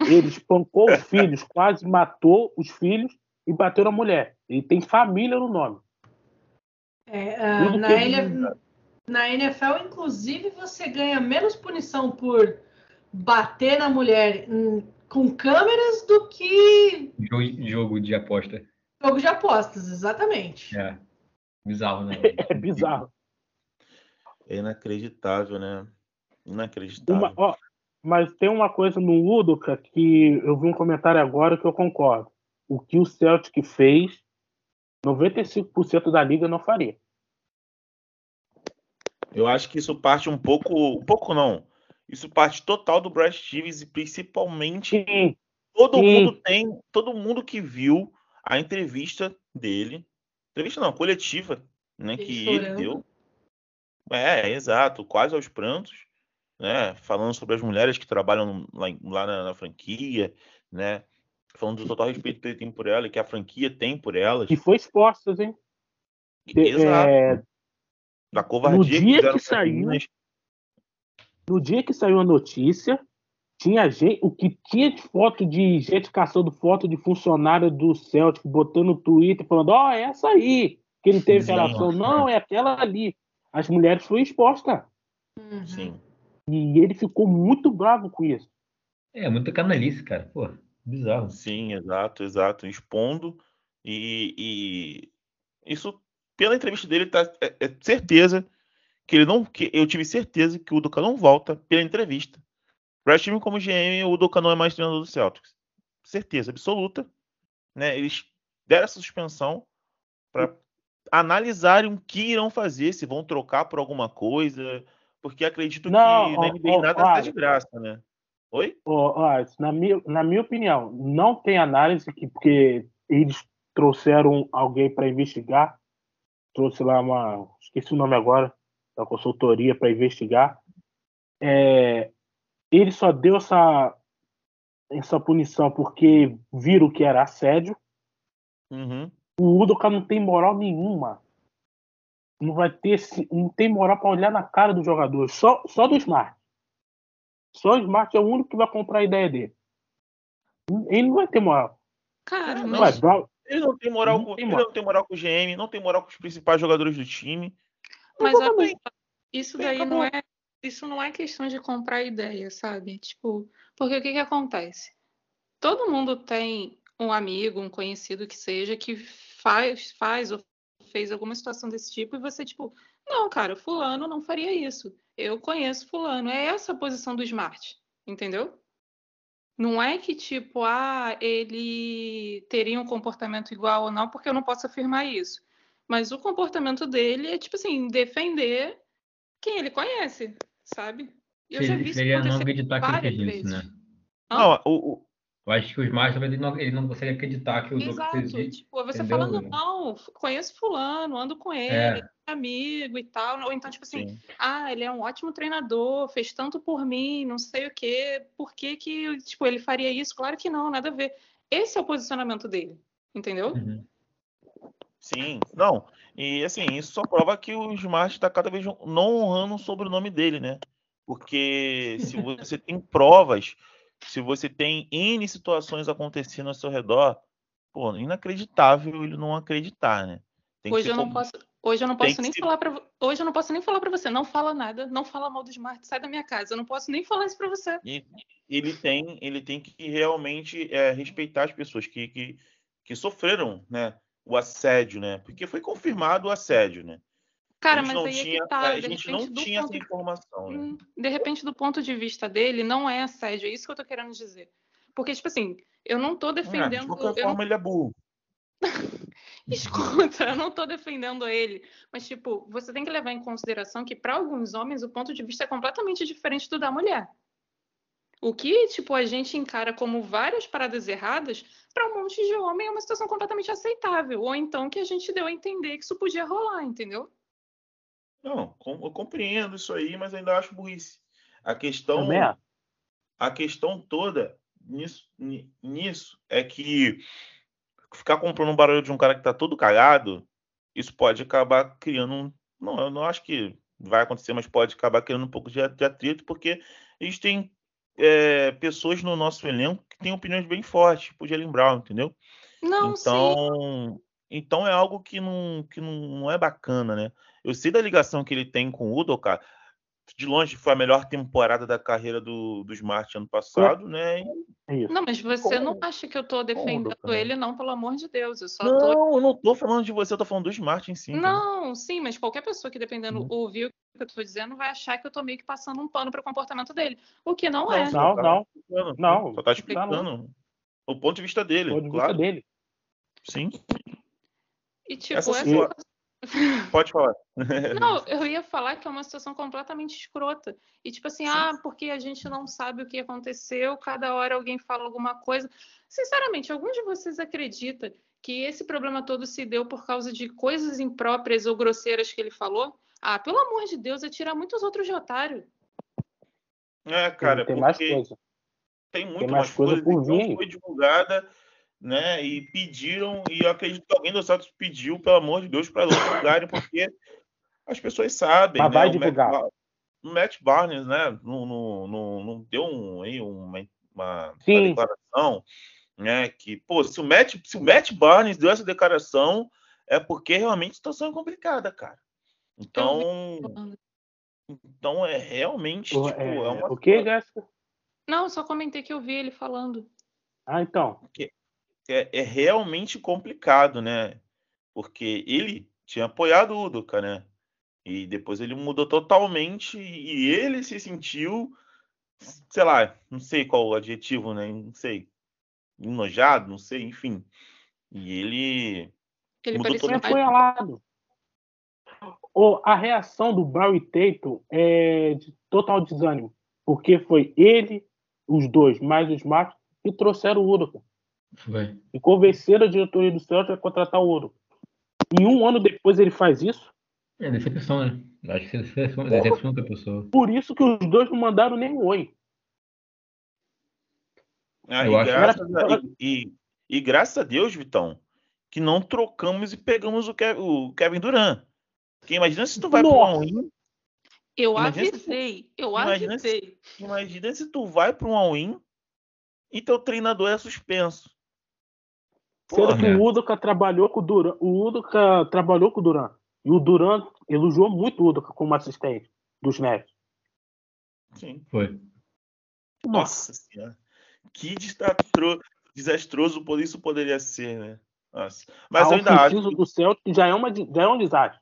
Ele espancou os filhos, quase matou os filhos e bateu na mulher. Ele tem família no nome. É, Tudo na, ele- na NFL, inclusive, você ganha menos punição por bater na mulher hum, com câmeras do que Jogo, de aposta. jogo de apostas, exatamente. É. Bizarro, né? É bizarro. é inacreditável, né? Inacreditável. Uma- ó, mas tem uma coisa no Udoka que eu vi um comentário agora que eu concordo. O que o Celtic fez, 95% da liga não faria. Eu acho que isso parte um pouco, um pouco não. Isso parte total do Brad Stevens e principalmente Sim, Todo Sim. mundo tem, todo mundo que viu a entrevista dele, entrevista não, coletiva, né, Ele que ele chorando. deu. É, exato, quase aos prantos, né, falando sobre as mulheres que trabalham lá, lá na, na franquia, né, falando do total respeito que ele tem por ela e que a franquia tem por elas. E foi expostas, hein? Exato. É, Da covardia no dia que as saiu, meninas. No dia que saiu a notícia, tinha gente, o que tinha de foto de gente caçando foto de funcionário do Celtic, botando no Twitter, falando, ó, é essa aí, que ele teve Sim. relação. Não, é aquela ali. As mulheres foram expostas. Uhum. Sim. E ele ficou muito bravo com isso. É, muita canalice, cara. Pô, bizarro. Sim, exato, exato. Expondo e, e isso pela entrevista dele tá é, é certeza que ele não que eu tive certeza que o Duca não volta pela entrevista. Para time como GM, o Duca não é mais treinador do Celtics. Certeza absoluta, né? Eles deram essa suspensão para analisarem o que irão fazer, se vão trocar por alguma coisa, porque acredito Não, que ó, na NBA ó, nada está olha. de graça, né? Oi? Na, minha, na minha opinião, não tem análise, que, porque eles trouxeram alguém para investigar, trouxe lá uma, esqueci o nome agora, da consultoria para investigar. É, ele só deu essa, essa punição porque viram que era assédio. Uhum. O Udoka não tem moral nenhuma. Não vai ter, esse- não tem moral para olhar na cara do jogador, só, só do Smart. Só o Smart é o único que vai comprar a ideia dele. Ele não vai ter moral. Cara, Não, mas Brown- Ele não tem moral Não com, tem ele moral. não tem moral com o GM, não tem moral com os principais jogadores do time. Mas olha só, isso daí não é, isso não é questão de comprar ideia, sabe? Tipo, porque o que que acontece? Todo mundo tem um amigo, um conhecido que seja, que faz, faz ou fez alguma situação desse tipo e você, tipo, não, cara, fulano não faria isso. Eu conheço fulano. É essa a posição do Smart, entendeu? Não é que, tipo, ah, ele teria um comportamento igual ou não, porque eu não posso afirmar isso. Mas o comportamento dele é, tipo assim, defender quem ele conhece, sabe? Eu já vi isso Seria não acontecer acreditar que ele várias fez isso, vezes. né? Não, o, o- Eu acho que os mais talvez ele não, ele não consegue acreditar que o Exato. fez isso. Tipo, você entendeu? falando, não, conheço fulano, ando com ele, É. é amigo e tal. Ou então, tipo assim, sim. ah, ele é um ótimo treinador, fez tanto por mim, não sei o quê. Por que que, tipo, ele faria isso? Claro que não, nada a ver. Esse é o posicionamento dele, entendeu? Uhum. Sim, não. E assim, isso só prova que o Smart está cada vez não honrando o sobrenome dele, né? Porque se você tem provas, se você tem N situações acontecendo ao seu redor, pô, inacreditável ele não acreditar, né? Hoje eu não como- posso, hoje eu não posso nem ser- falar para hoje eu não posso nem falar para você, não fala nada, não fala mal do Smart, sai da minha casa. Eu não posso nem falar isso para você. E ele tem, ele tem que realmente é, respeitar as pessoas que, que, que sofreram, né, o assédio, né? Porque foi confirmado o assédio, né? Cara, mas aí é tinha, que tá, a de gente não tinha ponto essa informação, né? Hum, de repente, do ponto de vista dele, não é assédio, é isso que eu tô querendo dizer. Porque, tipo assim, eu não tô Ah, de defendendo. qualquer eu forma, ele é burro. Escuta, eu não tô defendendo ele. Mas, tipo, você tem que levar em consideração que, para alguns homens, o ponto de vista é completamente diferente do da mulher. O que, tipo, a gente encara como várias paradas erradas, para um monte de homem é uma situação completamente aceitável. Ou então que a gente deu a entender que isso podia rolar, entendeu? Não, com- eu compreendo isso aí, mas ainda acho burrice. A questão, Também é. a questão toda nisso, ni- nisso é que ficar comprando um barulho de um cara que tá todo cagado, isso pode acabar criando um. Não, eu não acho que vai acontecer, mas pode acabar criando um pouco de, de atrito, porque a gente tem é, pessoas no nosso elenco que têm opiniões bem fortes, tipo o Jalen Brown, entendeu? Não, sim. Então, então é algo que não, que não, não é bacana, né? Eu sei da ligação que ele tem com o Udoka. De longe foi a melhor temporada da carreira do, do Smart ano passado, né? É isso. Não, mas você Como- não acha que eu tô defendendo né? ele, não, pelo amor de Deus. Eu só tô Não, eu não tô falando de você, eu tô falando do Smart em si. Não, sim, mas qualquer pessoa que dependendo Uhum. ouvir o que eu tô dizendo vai achar que eu tô meio que passando um pano pro comportamento dele. O que não, Não, é. Não, tá não. explicando, Não, Só tá não. explicando o ponto de vista dele, Ponto de vista claro. dele. Tipo, Sim. E tipo, Essa essa, situa- Pode falar. Não, eu ia falar que é uma situação completamente escrota. E tipo assim, Sim. ah, porque a gente não sabe o que aconteceu, cada hora alguém fala alguma coisa. Sinceramente, algum de vocês acredita que esse problema todo se deu por causa de coisas impróprias ou grosseiras que ele falou? Ah, pelo amor de Deus, é tirar muitos outros de otário. É, cara, tem, tem mais coisa. Tem muito tem mais, mais coisa, coisa por vir. foi divulgada né? E pediram, e eu acredito que alguém do Santos pediu, pelo amor de Deus, para divulgarem, porque as pessoas sabem. Mas né? vai divulgar. Matt, o Matt Barnes, né? Não, não, não, não deu um, aí, uma, uma, uma declaração, né? Que, pô, se o, Matt, se o Matt Barnes deu essa declaração, é porque realmente a situação é complicada, cara. Então. Então é realmente. O, tipo, é, é uma... o que, Jéssica? Não, só comentei que eu vi ele falando. Ah, então. É, é realmente complicado, né? Porque ele tinha apoiado o Udoka, né? E depois ele mudou totalmente e ele se sentiu, sei lá, não sei qual o adjetivo, né? Não sei. Enojado, não sei, enfim. E ele. Ele mudou parecia apoiado. Ou a reação do Barry Tatum é de total desânimo. Porque foi ele, os dois, mais os Smart, que trouxeram o Udoka. Foi. E convenceram a diretoria do Celtic a contratar o Ouro. E um ano depois ele faz isso? É decepção, né? Acho que decepção, decepção da pessoa. Por isso que os dois não mandaram nem um oi. Ah, e, graças a, e, e, graças a Deus, Vitão, que não trocamos e pegamos o, Kevin, o Kevin Durant. Porque imagina se tu vai para um all-in. Eu avisei, eu imagina avisei. Se, imagina se tu vai para um all-in e teu treinador é suspenso. Sendo que o Udoka trabalhou com o Duran. O Udoka trabalhou com o Duran. E o Duran elogiou muito o Udoka como assistente dos Nets. Sim. Foi. Nossa senhora. Que desastroso, desastroso isso poderia ser, né? Nossa. Mas a eu ainda acho. do Celtic já é, uma, já é um desastre.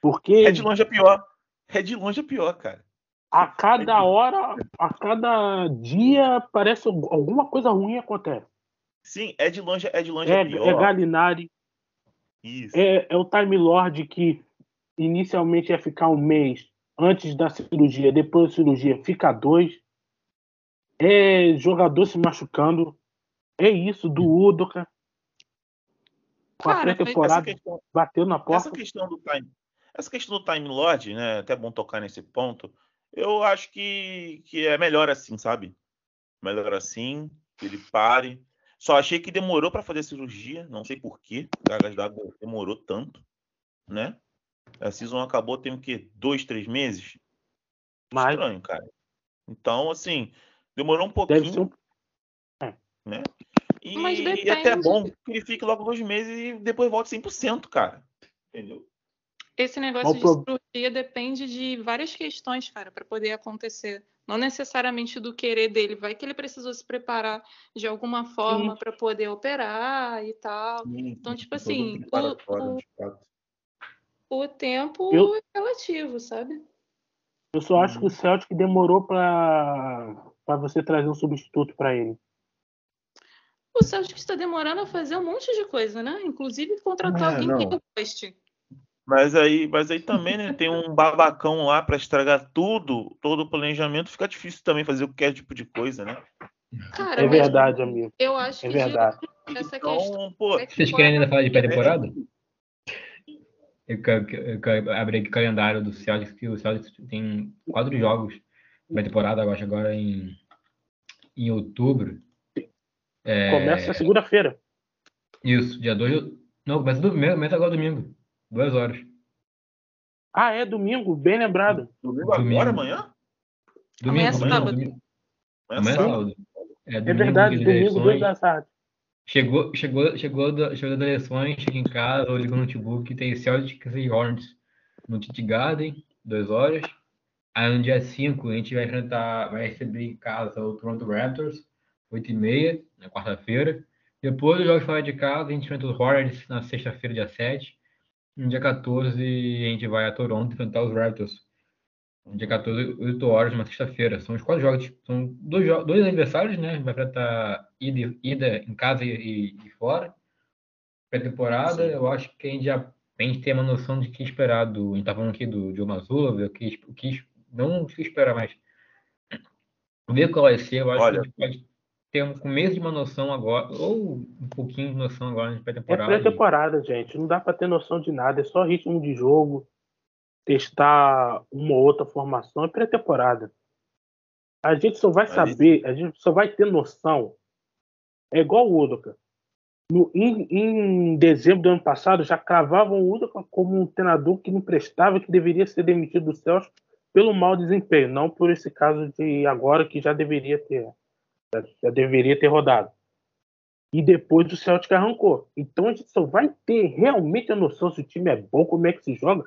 Porque. é de longe é pior. É de longe é pior, cara. A cada é hora, a cada dia, parece alguma coisa ruim acontece. Sim, é de longe, é de longe é, é pior. É Galinari. Isso. É, é o Time Lord que inicialmente ia ficar um mês antes da cirurgia, depois da cirurgia fica dois. É jogador se machucando. É isso, do Udoka. Com a pré-temporada bateu na porta. Essa questão do Time, essa questão do Time Lord, né? Até bom tocar nesse ponto. Eu acho que, que é melhor assim, sabe? Melhor assim, que ele pare. Só achei que demorou para fazer a cirurgia, não sei porquê. Cargas d'água demorou tanto, né? A season acabou tem o quê? Dois, três meses? Mais. Estranho, cara. Então, assim, demorou um pouquinho. Um... É. Né? E, e até é bom que ele fique logo dois meses e depois volte 100%, cara. Entendeu? Esse negócio de cirurgia depende de várias questões, cara, para poder acontecer. Não necessariamente do querer dele. Vai que ele precisou se preparar de alguma forma para poder operar e tal. Sim, então, tipo assim, o, o, o, tempo eu, é relativo, sabe? Eu só acho que o. Celtic demorou para você trazer um substituto para ele. O Celtic está demorando a fazer um monte de coisa, né? Inclusive contratar é, alguém não. que goste. Mas aí, mas aí também, né, tem um babacão lá para estragar tudo, todo o planejamento, fica difícil também fazer qualquer tipo de coisa, né? Cara, é verdade, amigo. Eu acho é que verdade. essa então, questão. Pô, Vocês querem ainda falar de pré-temporada? Eu, eu, eu, abri aqui o calendário do Celtics, que o Celtics tem quatro jogos pré-temporada, eu acho, agora em, em outubro. É... Começa segunda-feira. Isso, dia 2. Não, começa, do, começa agora domingo. Duas horas. Ah, é domingo, bem lembrado. Domingo, domingo. agora, amanhã? Domingo, amanhã é sábado. Domingo. Amanhã é sábado. É, é verdade, domingo, dois da tarde. Chegou, chegou, chegou, da, chegou das eleições, chega em casa, liga no notebook, tem Celtics e Hornets no Tite Garden, duas horas. Aí no dia 5 a gente vai enfrentar, vai receber em casa o Toronto Raptors, 8 e meia, na quarta-feira. Depois dos jogos fora de casa, a gente enfrenta os Hornets na sexta-feira, dia 7. No dia 14, a gente vai a Toronto enfrentar os Raptors. No dia 14, 8 horas, uma sexta-feira. São os quatro jogos. São dois, dois aniversários, né? Vai enfrentar ida, ida em casa e, e fora. Pré-temporada, eu acho que a gente já a gente ter uma noção de que esperar do. A gente tá falando aqui do Joe Mazova, o que, o que não se espera mais. Ver qual vai ser, eu acho Olha, que a gente pode ter um começo de uma noção agora, ou um pouquinho de noção agora na É pré-temporada. pré-temporada, gente. Não dá pra ter noção de nada. É só ritmo de jogo. Testar uma ou outra formação. É pré-temporada. A gente só vai Mas saber, a gente só vai ter noção. É igual o Udoka. No, em, em dezembro do ano passado, já cravavam o Udoka como um treinador que não prestava, que deveria ser demitido do Celso pelo mau desempenho, não por esse caso de agora que já deveria ter, já, já deveria ter rodado. E depois o Celtic arrancou. Então a gente só vai ter realmente a noção se o time é bom, como é que se joga,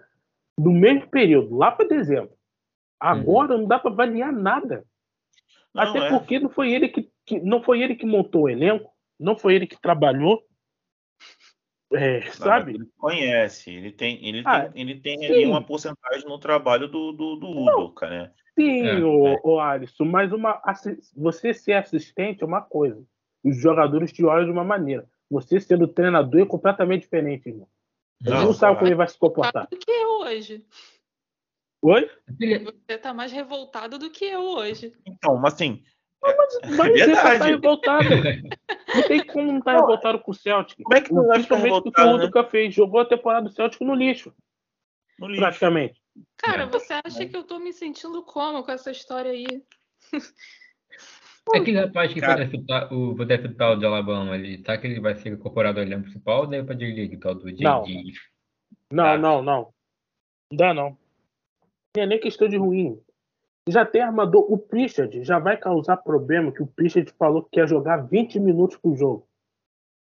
no mesmo período, lá para dezembro. Agora não dá para avaliar nada. Não, Até é. porque não foi ele que, que- não foi ele que montou o elenco, não foi ele que trabalhou, é, sabe? Ele conhece, ele tem, ele Ah, tem, ele tem sim. ali uma porcentagem no trabalho do, do, do Udoka, né? Sim, É, o, é. o Alisson, mas uma, você ser assistente é uma coisa. Os jogadores te olham de uma maneira. Você sendo treinador é completamente diferente, irmão. Você não, Não, sabe como ele vai se comportar. do que eu hoje. Oi? Você tá mais revoltado do que eu hoje. Então, mas assim, Mas É você tá verdade. revoltado. Não tem como não estar Não, revoltado com o Celtic. como é que não vai ficar Principalmente porque o revoltado, né? Fez. Jogou a temporada do Celtic no lixo, no lixo. praticamente. Cara, É. você acha que eu tô me sentindo como com essa história aí? É aquele rapaz que Cara. acertar o, pode acertar o de Alabama ali, tá? Que ele vai ser incorporado ao elenco principal ou daí pra J-League, tal do Não. JD? Não, Ah. não, não. Não dá, não. Não é nem questão de ruim. Já tem armador. O Pritchard já vai causar problema que o Pritchard falou que quer jogar 20 minutos por jogo.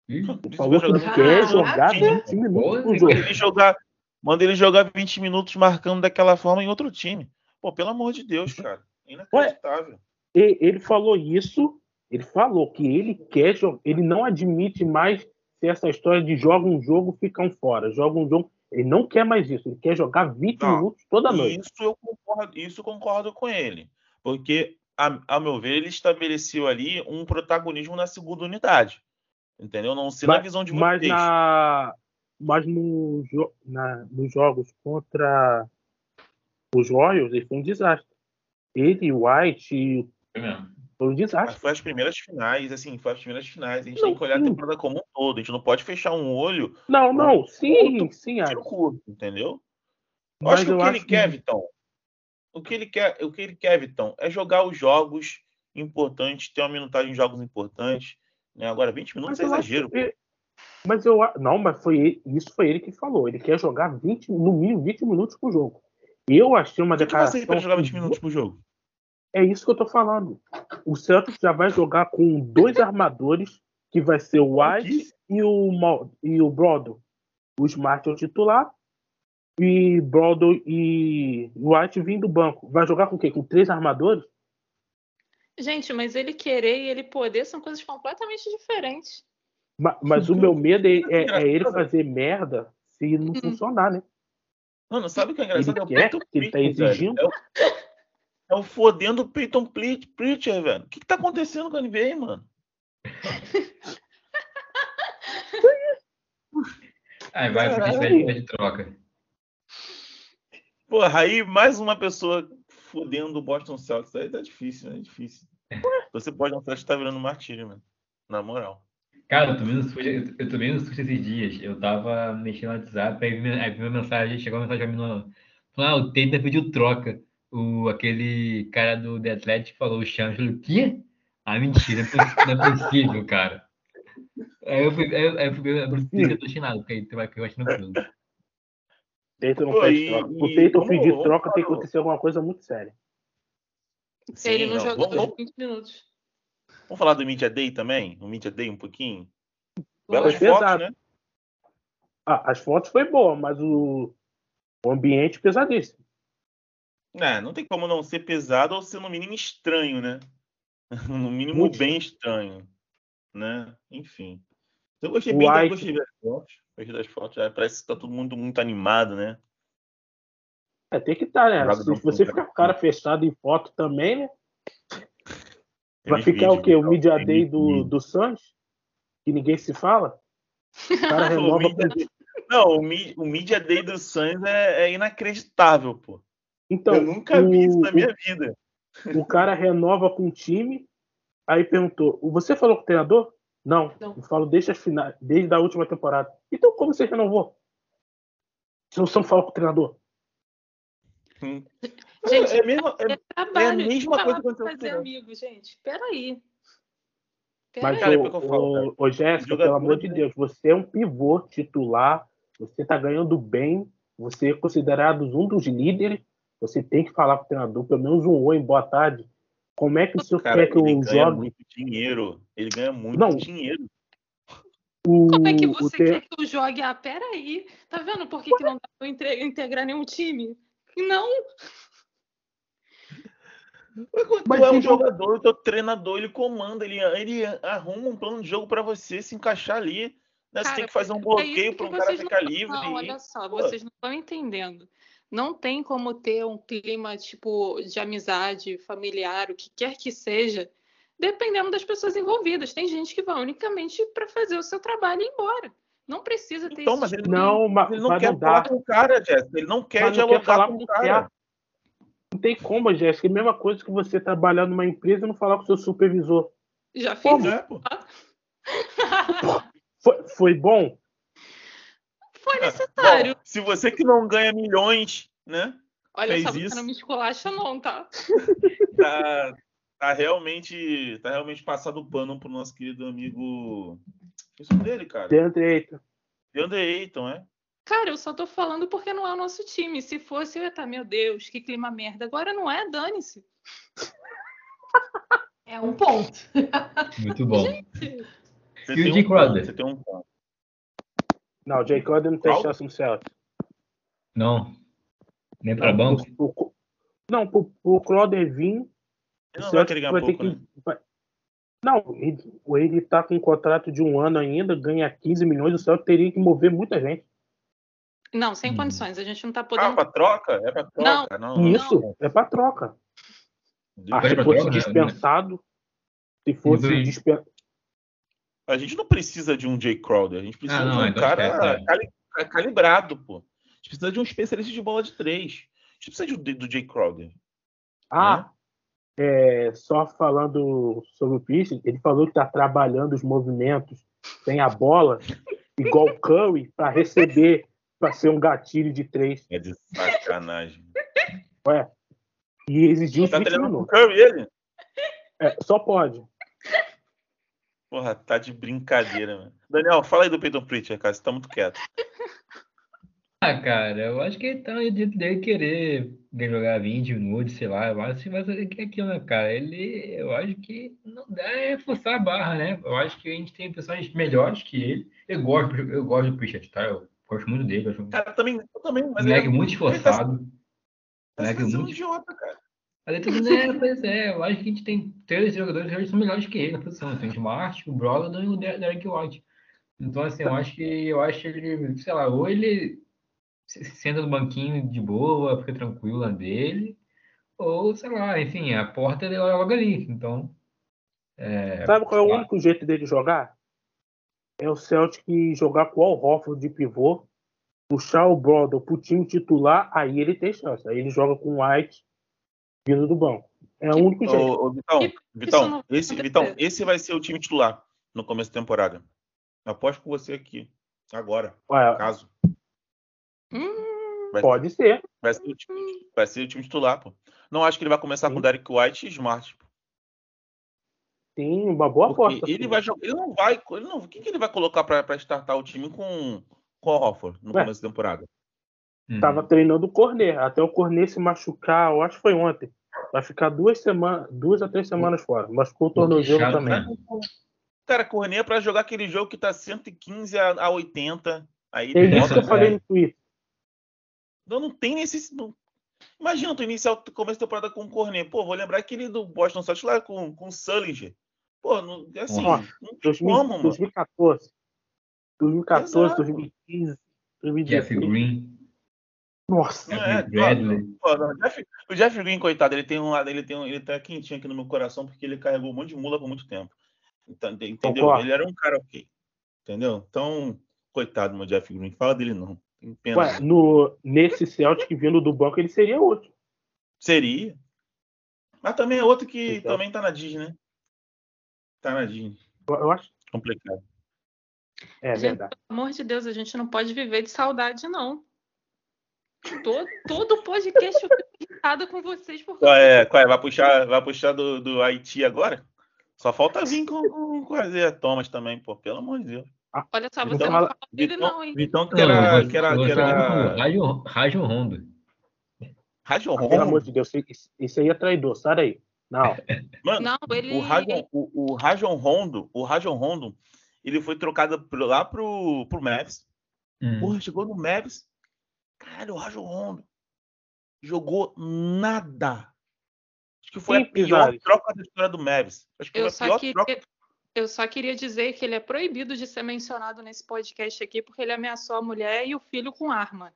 Ele falou que ele quer 20 jogar minutos. 20 minutos por jogo. Ele jogar, manda ele jogar 20 minutos marcando daquela forma em outro time. Pô, pelo amor de Deus, cara. Inacreditável. E- Ele falou isso, ele falou que ele quer jogar, ele não admite mais ter essa história de joga um jogo, ficam fora, joga um jogo. Ele não quer mais isso, ele quer jogar 20 Não, minutos toda noite. Isso eu concordo, isso eu concordo com ele. Porque, a, a meu ver, ele estabeleceu ali um protagonismo na segunda unidade. Entendeu? Não sei na Mas, visão de mas vocês. na, mas no, na- nos jogos contra os Royals, ele foi um desastre. Ele, o White, e- foi mesmo. foi um Mas desastre. foi as primeiras finais, assim, foi as primeiras finais. A gente Não, tem que olhar a sim. temporada como um todo. A gente não pode fechar um olho Não, não, sim, Outro sim, tiro Alex. curto, entendeu? Eu acho que o que ele acho quer, que- Vitão, o que ele quer, o que ele quer, Vitão, é jogar os jogos importantes, ter uma minutagem em jogos importantes. Né? Agora, 20 minutos Mas é acho exagero. que- Mas eu não, mas foi ele- isso foi ele que falou. Ele quer jogar 20, no mínimo 20 minutos por jogo. Eu achei uma O que, que vai declaração. ser para jogar 20 minutos por jogo? É isso que eu tô falando. O Celtics já vai jogar com dois armadores, que vai ser o White e o, Mal- e o Brodo. O Smart é o titular. E Brodo e White vindo do banco. Vai jogar com o quê? Com três armadores? Gente, mas ele querer e ele poder são coisas completamente diferentes. Ma- Mas o meu medo é, é- é ele fazer merda se não Uhum. funcionar, né? Mano, sabe o que é engraçado? Ele é o quer, Peyton ele tá velho. exigindo. É o, é o fodendo Peyton Pritchard, velho. O que, que tá acontecendo com a NBA, mano? Aí vai pra de troca. Porra, aí mais uma pessoa fodendo o Boston Celtics. Aí tá difícil, né? É difícil. Você pode não estar tá virando martírio, mano. Na moral. Cara, eu tô vendo susto, eu eu tô vendo susto esses dias. Eu tava mexendo no WhatsApp, aí vi, aí vi uma mensagem, chegou uma mensagem pra mim no. Falou, ah, o Tatum pediu troca. O, aquele cara do The Athletic falou, o Chão, eu falei, o quê? Ah, mentira, não é não é possível, cara. Aí eu fui, aí eu, aí eu fui ver, eu tô chinado, porque aí tu vai que eu acho tranquilo. Tatum não Pô, pede troca. O vamos- pedir troca tem que acontecer alguma coisa muito séria. Sim, ele não, não, jogou vamos- os 20 minutos. Vamos falar do Media Day também? O Media Day um pouquinho? Belas Foi fotos, pesado. né? Ah, as fotos foi boa, mas o, o ambiente pesadíssimo. É, não tem como não ser pesado ou ser no mínimo estranho, né? No mínimo Muito. bem estranho, né? Enfim. Eu gostei O bem, gostei das fotos. Gostei das fotos. É, parece que tá todo mundo muito animado, né? É, tem que estar, né? Joga Se você fundo, ficar né? com a cara fechada em foto também, né? Vai ficar o quê? O Media Day do, do Suns? Que ninguém se fala? O cara O renova Media com, Não, o, mi- o Media Day do Suns é, é inacreditável, pô. Então, eu nunca vi isso na o- minha vida. O cara renova com o time, aí perguntou: Você falou com o treinador? Não. Não. Eu falo desde a, final, desde a última temporada. Então, como você renovou? Se você não falou com o treinador? Gente, é, mesmo, é, É trabalho, a mesma coisa que aconteceu fazer o amigo, gente. Peraí. Mas, é falo, cara. ô, ô, Jéssica, pelo amor de é- Deus, você é um pivô titular, você tá ganhando bem, você é considerado um dos líderes, você tem que falar com o treinador, pelo menos um oi, boa tarde. Como é que o senhor Cara, quer que ele eu ganha jogue? muito dinheiro. Ele ganha muito Não. dinheiro. O, Como é que o você quer que eu jogue? Ah, peraí. Tá vendo por que, que não dá pra eu integrar nenhum time? Não, Mas tu é um jogador, o teu treinador, ele comanda, ele, ele arruma um plano de jogo pra você se encaixar ali. né? Você Cara, tem que fazer um é bloqueio isso para um cara ficar não- livre. Não, e- olha só, Pô. vocês não estão entendendo. Não tem como ter um clima tipo de amizade, familiar, o que quer que seja, dependendo das pessoas envolvidas. Tem gente que vai unicamente para fazer o seu trabalho e ir embora. Não precisa ter Então, esse mas ele tipo de- Não, mas, Ele não mas quer não falar com o cara, Jéssica. Ele não quer Mas não quer dialogar falar com o cara. Não tem como, Jéssica. É a mesma coisa que você trabalhar numa empresa e não falar com o seu supervisor. Já fiz. É, pô. Foi, foi bom? Foi Bom, necessário. se você que não ganha milhões, né? Olha fez só, isso. não me esculacha não, tá? Tá, tá realmente, tá realmente passado o pano pro nosso querido amigo. Isso dele, cara. Dentro eita. DeAndre Ayton, é? Cara, eu só tô falando porque não é o nosso time. Se fosse, eu ia estar, meu Deus, que clima merda. Agora não é, dane-se. É um ponto. Muito bom. Você E o tem Jay um Crowder? ponto, Você tem um ponto. Não, o Jay Crowder não tem Qual? chance no Celtics. Não. Nem para Não, banco. pro- pro- Não, pro, pro Crowder vir, o não vai Celtics vai ter pouco, que. né? vai- Não, ele, ele tá com um contrato de um ano ainda, ganha 15 milhões, o Celtics teria que mover muita gente. Não, sem Hum. condições. A gente não tá Ah, podendo. pra troca? É pra troca? Não. não, Isso é pra troca. Ah, se fosse troca, né? dispensado, se fosse dispensado. A gente não precisa de um Jay Crowder. A gente precisa Ah, não, de um cara é. cali- calibrado, pô. A gente precisa de um especialista de bola de três. A gente precisa de- do Jay Crowder. Ah, é, só falando sobre o Pierce, ele falou que tá trabalhando os movimentos sem a bola, igual o Curry, para receber, para ser um gatilho de três. É de sacanagem. Ué. E exigiu tá 20 treinando com o minutos. Curry, ele? É, só pode. Porra, tá de brincadeira, mano. Daniel, fala aí do Peyton Pritchard, cara. Você tá muito quieto. Ah, cara, eu acho que ele tá no direito dele querer jogar 20 minutos, sei lá. Eu acho que vai ser que é aquilo, né, cara? Ele, eu acho que não dá é forçar a barra, né? Eu acho que a gente tem pessoas melhores que ele. Eu gosto, eu gosto do Pritchard, tá? Eu gosto muito dele. Eu acho Cara, também, eu também, mas moleque ele muito esforçado. tá Moleque sendo um muito idiota, cara. Mas é tudo, né? Pois é, eu acho que a gente tem três jogadores que são melhores que ele na posição. Tem o Smart, o Brogdon e o Der- Derek White. Então, assim, eu acho que eu acho que ele, sei lá, ou ele se se senta no banquinho de boa, fica tranquilo na dele, ou, sei lá, enfim, a porta é logo ali. Então, Sabe qual é o único jeito dele jogar? É o Celtic jogar com o Al de pivô, puxar o Brother pro time titular, aí ele tem chance. Aí ele joga com o White vindo do banco. É o único jeito. Ô, ô, Vitão, Vitão, não esse, vai Vitão, esse vai ser o time titular no começo da temporada. Aposto com você aqui. Agora, Ué, caso. Hum, Vai, pode ser. vai, ser o time, vai ser o time titular, pô. Não acho que ele vai começar Sim. com Derek White e Smart. pô. Tem uma boa Porque aposta. ele vai jogar. Ele não vai. Ele não, quem que ele vai colocar pra, pra startar o time com, com o Hofford no Ué. começo da temporada? uhum. Tava treinando o Cornet, até o Cornet se machucar, eu acho que foi ontem. Vai ficar duas semanas, duas a três semanas fora. Machucou o tornozelo chato, também. né? Cara, Cornet é pra jogar aquele jogo que tá 115 a, a 80. Aí É isso que eu falei no Twitter. Não, não tem necessidade. Imagina tu iniciar o começo da temporada com o Cornet. Pô, vou lembrar aquele do Boston Celtics lá com, com o Sullinger. Pô, não, é assim, Ó, não tem 2000, como, mano. 2014. 2014, Exato. 2015, Jeff 2016. Green, Nossa, é, Bradley. pô, não, o Jeff- o Jeff Green, coitado, ele tem um lado, ele tem um, ele tá quentinho aqui no meu coração porque ele carregou um monte de mula por muito tempo. Então, entendeu? Concordo. Ele era um cara ok. Entendeu? Então, Coitado do meu Jeff Green. Fala dele não. Tem pena. Ué, no, nesse Celtic vindo do banco, ele seria outro. Seria. Mas também é outro que Então. também tá na Disney, né? Tá na Disney. Eu, acho. Complicado. É Gente, verdade. Pelo amor de Deus, a gente não pode viver de saudade, não. Todo, todo podcast eu fico irritada com vocês por Qual é? Qual é? Vai puxar, vai puxar do, do Haiti agora? Só falta vir com, com, com a Zé Thomas também, pô. Pelo amor de Deus. Olha só, você Então, não fala- dele, Vitão, não, hein? Vitão que era. Que era, que era... tá Rajon- Rajon Rondo. Rádio Ah, Pelo amor de Deus, isso, isso aí é traidor. Sai daí. Não. Mano, Não, ele. o Rajon, o, o Rajon Rondo, o Rajon Rondo, ele foi trocado pro- lá pro, pro Mavs. Hum. Porra, chegou no Mavs. Caralho, o Rajon Rondo jogou nada. Acho que foi Sim, a pior troca da história do Mavs. Acho que Eu foi a só, pior queria, troca. eu só queria dizer que ele é proibido de ser mencionado nesse podcast aqui, porque ele ameaçou a mulher e o filho com arma.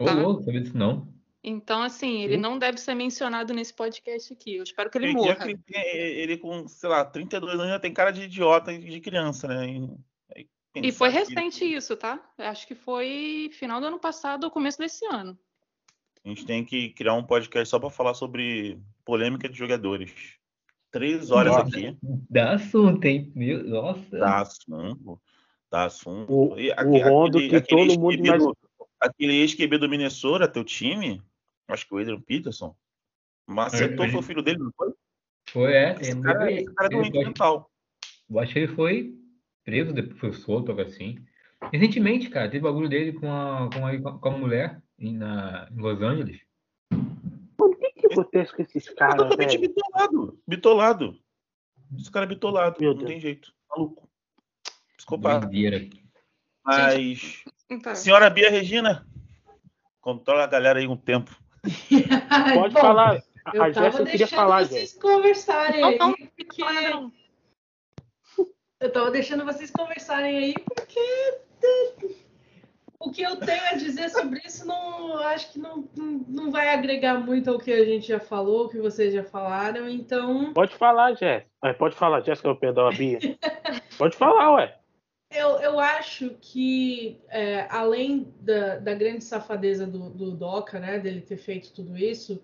Ô, Tá. louco, sabia disso não. Então, assim, ele Sim. não deve ser mencionado nesse podcast aqui. Eu espero que ele Ele, morra. ele, ele com, sei lá, 32 anos já tem cara de idiota de criança, né? E, aí E foi que recente isso, tá? Acho que foi final do ano passado ou começo desse ano. A gente tem que criar um podcast só pra falar sobre polêmica de jogadores. Três horas Nossa. aqui. Dá assunto, hein? Meu, nossa. Dá assunto. Dá assunto. O- E o Rondo que todo mundo Aquele ex-QB do Minnesota, teu time, acho que o Adrian Peterson, macetou, É, foi o filho dele, não foi? Foi, é. Esse cara, esse cara é doente mental. Eu acho que ele foi preso, depois foi solto, algo assim. Recentemente, cara, teve bagulho dele com a, com a, com a mulher em, na, em Los Angeles. Mano, o que, que acontece com esses Cara, caras, totalmente velho? bitolado. Bitolado. Esse cara é bitolado, Meu não Deus. tem jeito. Maluco. Psicopata. Doideira. Mas. Então, Senhora Bia Regina, controla a galera aí um tempo. Pode Bom, falar. Eu A tava Jéssica queria deixando falar, vocês Jéssica. conversarem aí, não, porque não. eu tava deixando vocês conversarem aí, porque o que eu tenho a dizer sobre isso não acho que não, não, vai agregar muito ao que a gente já falou, o que vocês já falaram, então Pode falar, Jéssica. É, Pode falar, Jéssica, perdão, a Bia. Pode falar, ué. Eu, eu acho que é, além da, da grande safadeza do, do Doca, né, dele ter feito tudo isso,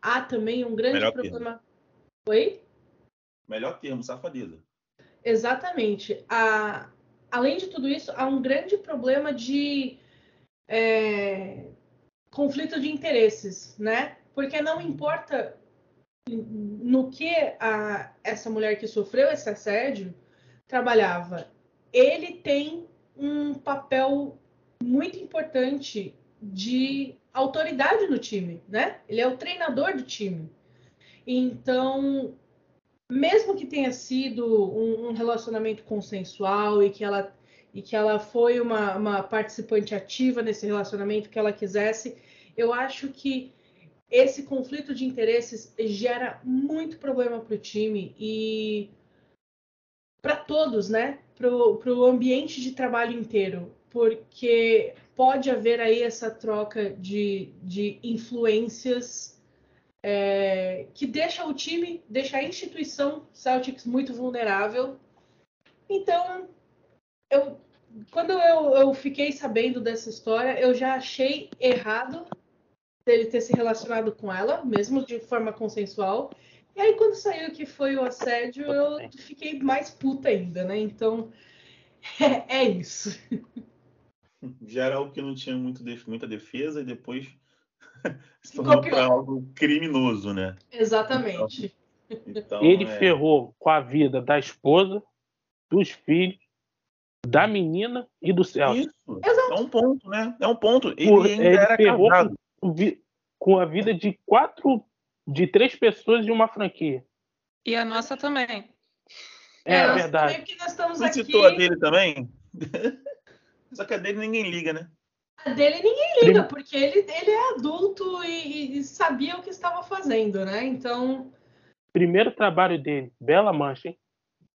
há também um grande Melhor problema. Oi? Melhor termo, safadeza. Exatamente. A, além de tudo isso, há um grande problema de é, conflito de interesses, né? Porque não importa no que a, essa mulher que sofreu esse assédio trabalhava, ele tem um papel muito importante de autoridade no time, né? Ele é o treinador do time. Então, mesmo que tenha sido um, um relacionamento consensual e que ela e que ela foi uma, uma participante ativa nesse relacionamento que ela quisesse, eu acho que esse conflito de interesses gera muito problema para o time e para todos, né? Para o ambiente de trabalho inteiro, porque pode haver aí essa troca de, de influências é, que deixa o time, deixa a instituição Celtics muito vulnerável. Então, eu, quando eu, eu fiquei sabendo dessa história, eu já achei errado dele ter se relacionado com ela, mesmo de forma consensual. E aí, quando saiu que foi o assédio, eu fiquei mais puta ainda, né? Então, é, é isso. Já era algo que não tinha muito muita defesa e depois se tornou pra pior. algo criminoso, né? Exatamente. Então, Ele é, ferrou com a vida da esposa, dos filhos, da menina e do Celso. Isso. É um ponto, né? É um ponto. Ele Por- ainda ele era ferrou casado. Com, com a vida de quatro, de três pessoas de uma franquia. E a nossa também. É, nós verdade. também, nós estamos Você aqui. citou a dele também? Só que a dele ninguém liga, né? A dele ninguém liga, porque ele, ele é adulto e, e sabia o que estava fazendo, né? Então, Primeiro trabalho dele, bela mancha, hein?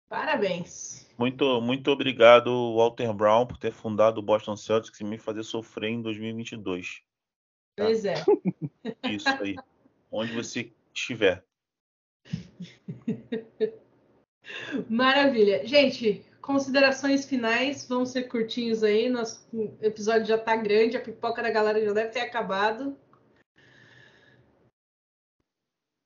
parabéns. Muito, muito obrigado, Walter Brown, por ter fundado o Boston Celtics e me fazer sofrer em 2022. Tá. Pois é. Isso aí. Onde você estiver. Maravilha. Gente, considerações finais vão ser curtinhos aí. Nosso episódio já tá grande, a pipoca da galera já deve ter acabado.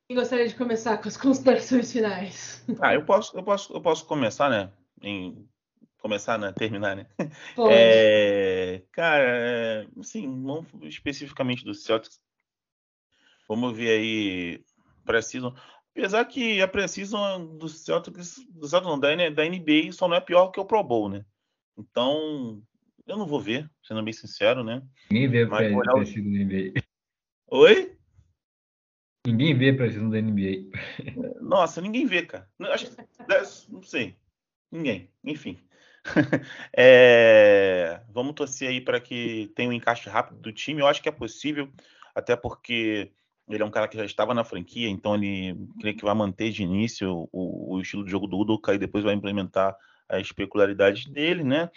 Quem gostaria de começar com as considerações finais? Ah, eu posso, eu posso, eu posso começar, né? Em começar, né? Terminar, né? Pode. É, cara, é, assim, não especificamente do Celtics. Vamos ver aí precisam. Apesar que a precisão do Celtics, do Celtics não, da, da NBA só não é pior que o Pro Bowl, né? Então, eu não vou ver, sendo bem sincero, né? Ninguém vê Mas olhar o- da NBA. Oi? Ninguém vê preciso da NBA. Nossa, ninguém vê, cara. Não, acho- não sei. Ninguém. Enfim. É, vamos torcer aí para que tenha um encaixe rápido do time. Eu acho que é possível, até porque ele é um cara que já estava na franquia, então ele creio que vai manter de início o, o estilo de jogo do Udoka e depois vai implementar as peculiaridades dele, né?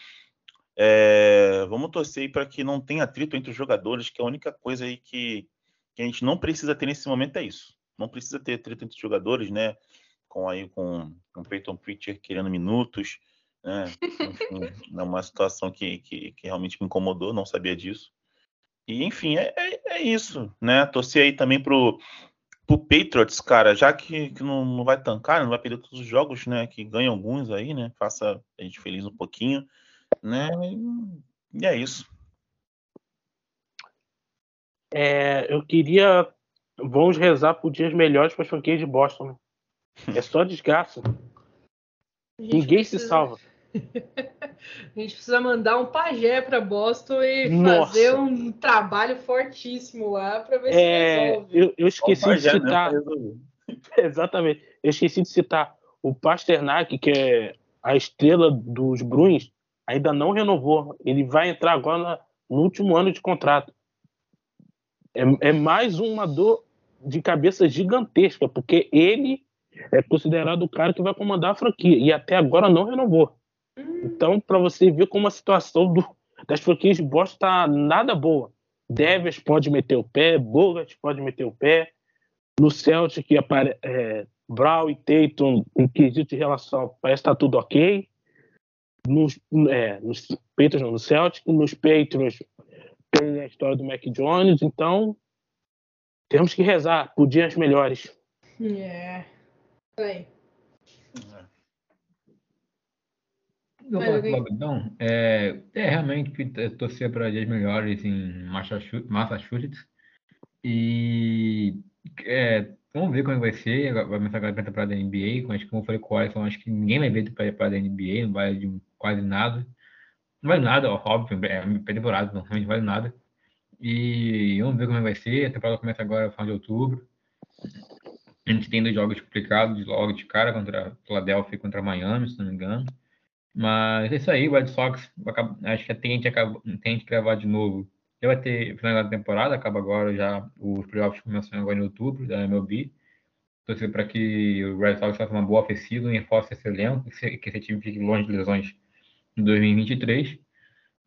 É, vamos torcer para que não tenha atrito entre os jogadores, que a única coisa aí que, que a gente não precisa ter nesse momento é isso. Não precisa ter atrito entre os jogadores, né? Com aí com, com o Peyton Pritchard querendo minutos, né? Enfim, é uma situação que, que, que realmente me incomodou, não sabia disso. E enfim, é, é, é isso, né? Torcer aí também pro, pro Patriots, cara, já que, que não, não vai tancar, não vai perder todos os jogos, né? Que ganha alguns aí, né? Faça a gente feliz um pouquinho, né? E é isso. É, eu queria. Vamos rezar por dias melhores para as franquias de Boston. né? É só desgraça. Ninguém se precisa- salva. A gente precisa mandar um pajé para Boston e Nossa. fazer um trabalho fortíssimo lá para ver se É, resolve. eu, eu esqueci de né? citar. Exatamente. Eu esqueci de citar o Pasternak, que é a estrela dos Bruins, ainda não renovou. Ele vai entrar agora no último ano de contrato. É, é mais uma dor de cabeça gigantesca, porque ele é considerado o cara que vai comandar a franquia e até agora não renovou. Então, para você ver como a situação do- das franquias de Boston tá nada boa. Devers pode meter o pé, Bogarts pode meter o pé. No Celtic, apare- é, Brown e Tatum, em quesito de relação, parece que tá tudo ok. Nos, é, nos Patriots, não, no Celtic, nos Patriots tem a história do Mac Jones, então temos que rezar por dias melhores. É. Aí. Eu Mas alguém- logo, então, é, é realmente torcer para dias melhores em Massachu- Massachusetts. E é, vamos ver como é que vai ser. Vai começar agora a temporada da NBA. Que como eu falei com o Alisson, acho que ninguém vai ver a temporada da NBA, não vai de quase nada. Não vale nada, óbvio, é pré-temporada, não realmente vale nada. E vamos ver como é que vai ser. A temporada começa agora no final de outubro. A gente tem dois jogos complicados logo de cara contra Philadelphia e contra Miami, se não me engano. Mas é isso aí, o Red Sox, acho que tem que gravar de novo. Já vai ter final da temporada, acaba agora já, os playoffs começam agora em outubro, da MLB. Torcer para que o Red Sox faça uma boa ofensiva e reforce esse elenco, que esse, time fique longe de lesões em 2023.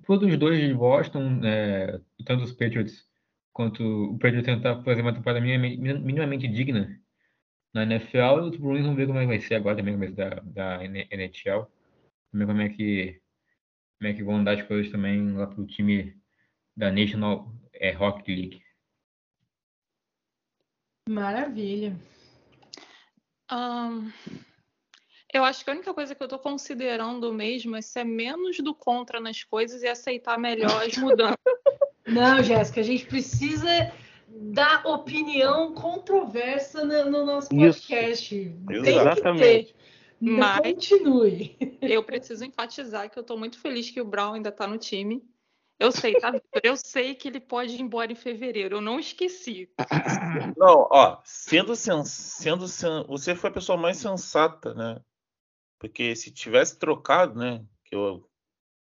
Por dos dois de Boston, é, tanto os Patriots quanto o Patriots tentar fazer uma temporada minimamente, digna na NFL, e os Bruins vamos ver como é que vai ser agora também, começo da, da NHL. Ver como é que como é que vão andar as coisas também lá pro time da National é, Hockey League. Maravilha. Ahn, eu acho que a única coisa que eu tô considerando mesmo é ser menos do contra nas coisas e aceitar melhor as mudanças. Não, Jéssica, a gente precisa dar opinião controversa no, no nosso Isso. podcast. Que Exatamente. Ter. Mas- Continue. Eu preciso enfatizar que eu tô muito feliz que o Brown ainda tá no time. Eu sei, tá, Vitor? Eu sei que ele pode ir embora em fevereiro. Eu não esqueci. Não, ó, sendo, sen- sendo sen- você foi a pessoa mais sensata, né? Porque se tivesse trocado, né, que eu,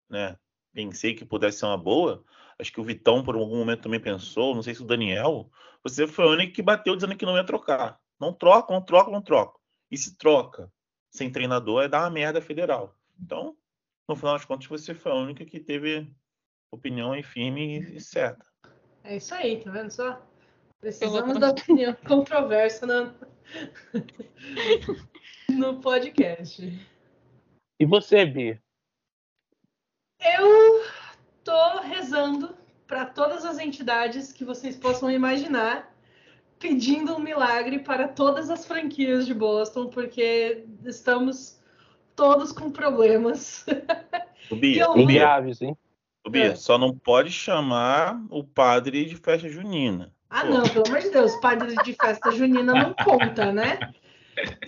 né, pensei que pudesse ser uma boa, acho que o Vitão por algum momento também pensou, não sei se o Daniel, você foi a única que bateu dizendo que não ia trocar. Não troca, não troca, não troca. E se troca sem treinador é dar uma merda federal. Então, no final das contas, você foi a única que teve opinião aí firme e certa. É isso aí, tá vendo só? Precisamos da opinião controversa no, no podcast. E você, Bia? Eu tô rezando para todas as entidades que vocês possam imaginar, pedindo um milagre para todas as franquias de Boston, porque estamos todos com problemas. O Bia, Eu- o Bia, hein? o Bia, É. só não pode chamar o padre de festa junina. Ah, Pô. não, pelo amor de Deus, padre de festa junina não conta, né?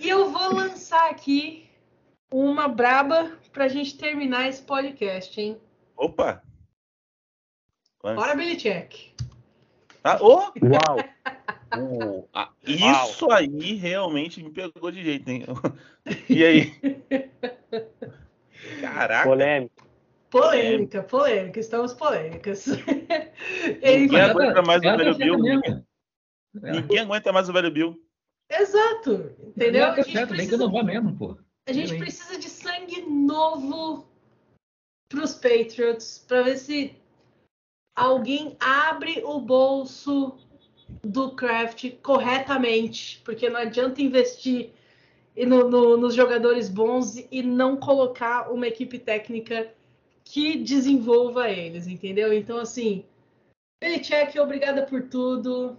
E eu vou lançar aqui uma braba pra gente terminar esse podcast, hein? Opa! Lance. Bora, Billy Check. Ah, ô! Uau! O- ah, isso aí realmente me pegou de jeito, hein? E aí? Caraca! Polêmico. Polêmica, polêmica, estamos polêmicas. Ninguém aguenta mais o velho certa Bill. Ninguém aguenta mais o velho Bill. exato, entendeu? A tá gente, certa, tem que precisa, inovar mesmo, pô. a gente precisa de sangue novo pros Patriots para ver se alguém abre o bolso do Kraft corretamente, porque não adianta investir no- no- nos jogadores bons e não colocar uma equipe técnica que desenvolva eles, entendeu? Então, assim, Belichick, obrigada por tudo,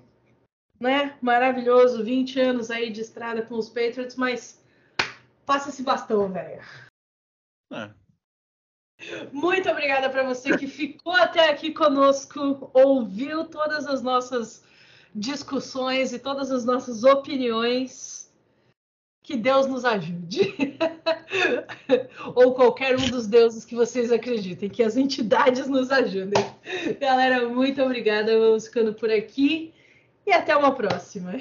né? Maravilhoso, 20 anos aí de estrada com os Patriots, mas passa esse bastão, velho. É. Muito obrigada para você que ficou até aqui conosco, ouviu todas as nossas discussões e todas as nossas opiniões. Que Deus nos ajude. Ou qualquer um dos deuses que vocês acreditem, que as entidades nos ajudem. Galera, muito obrigada. Vamos ficando por aqui e até uma próxima.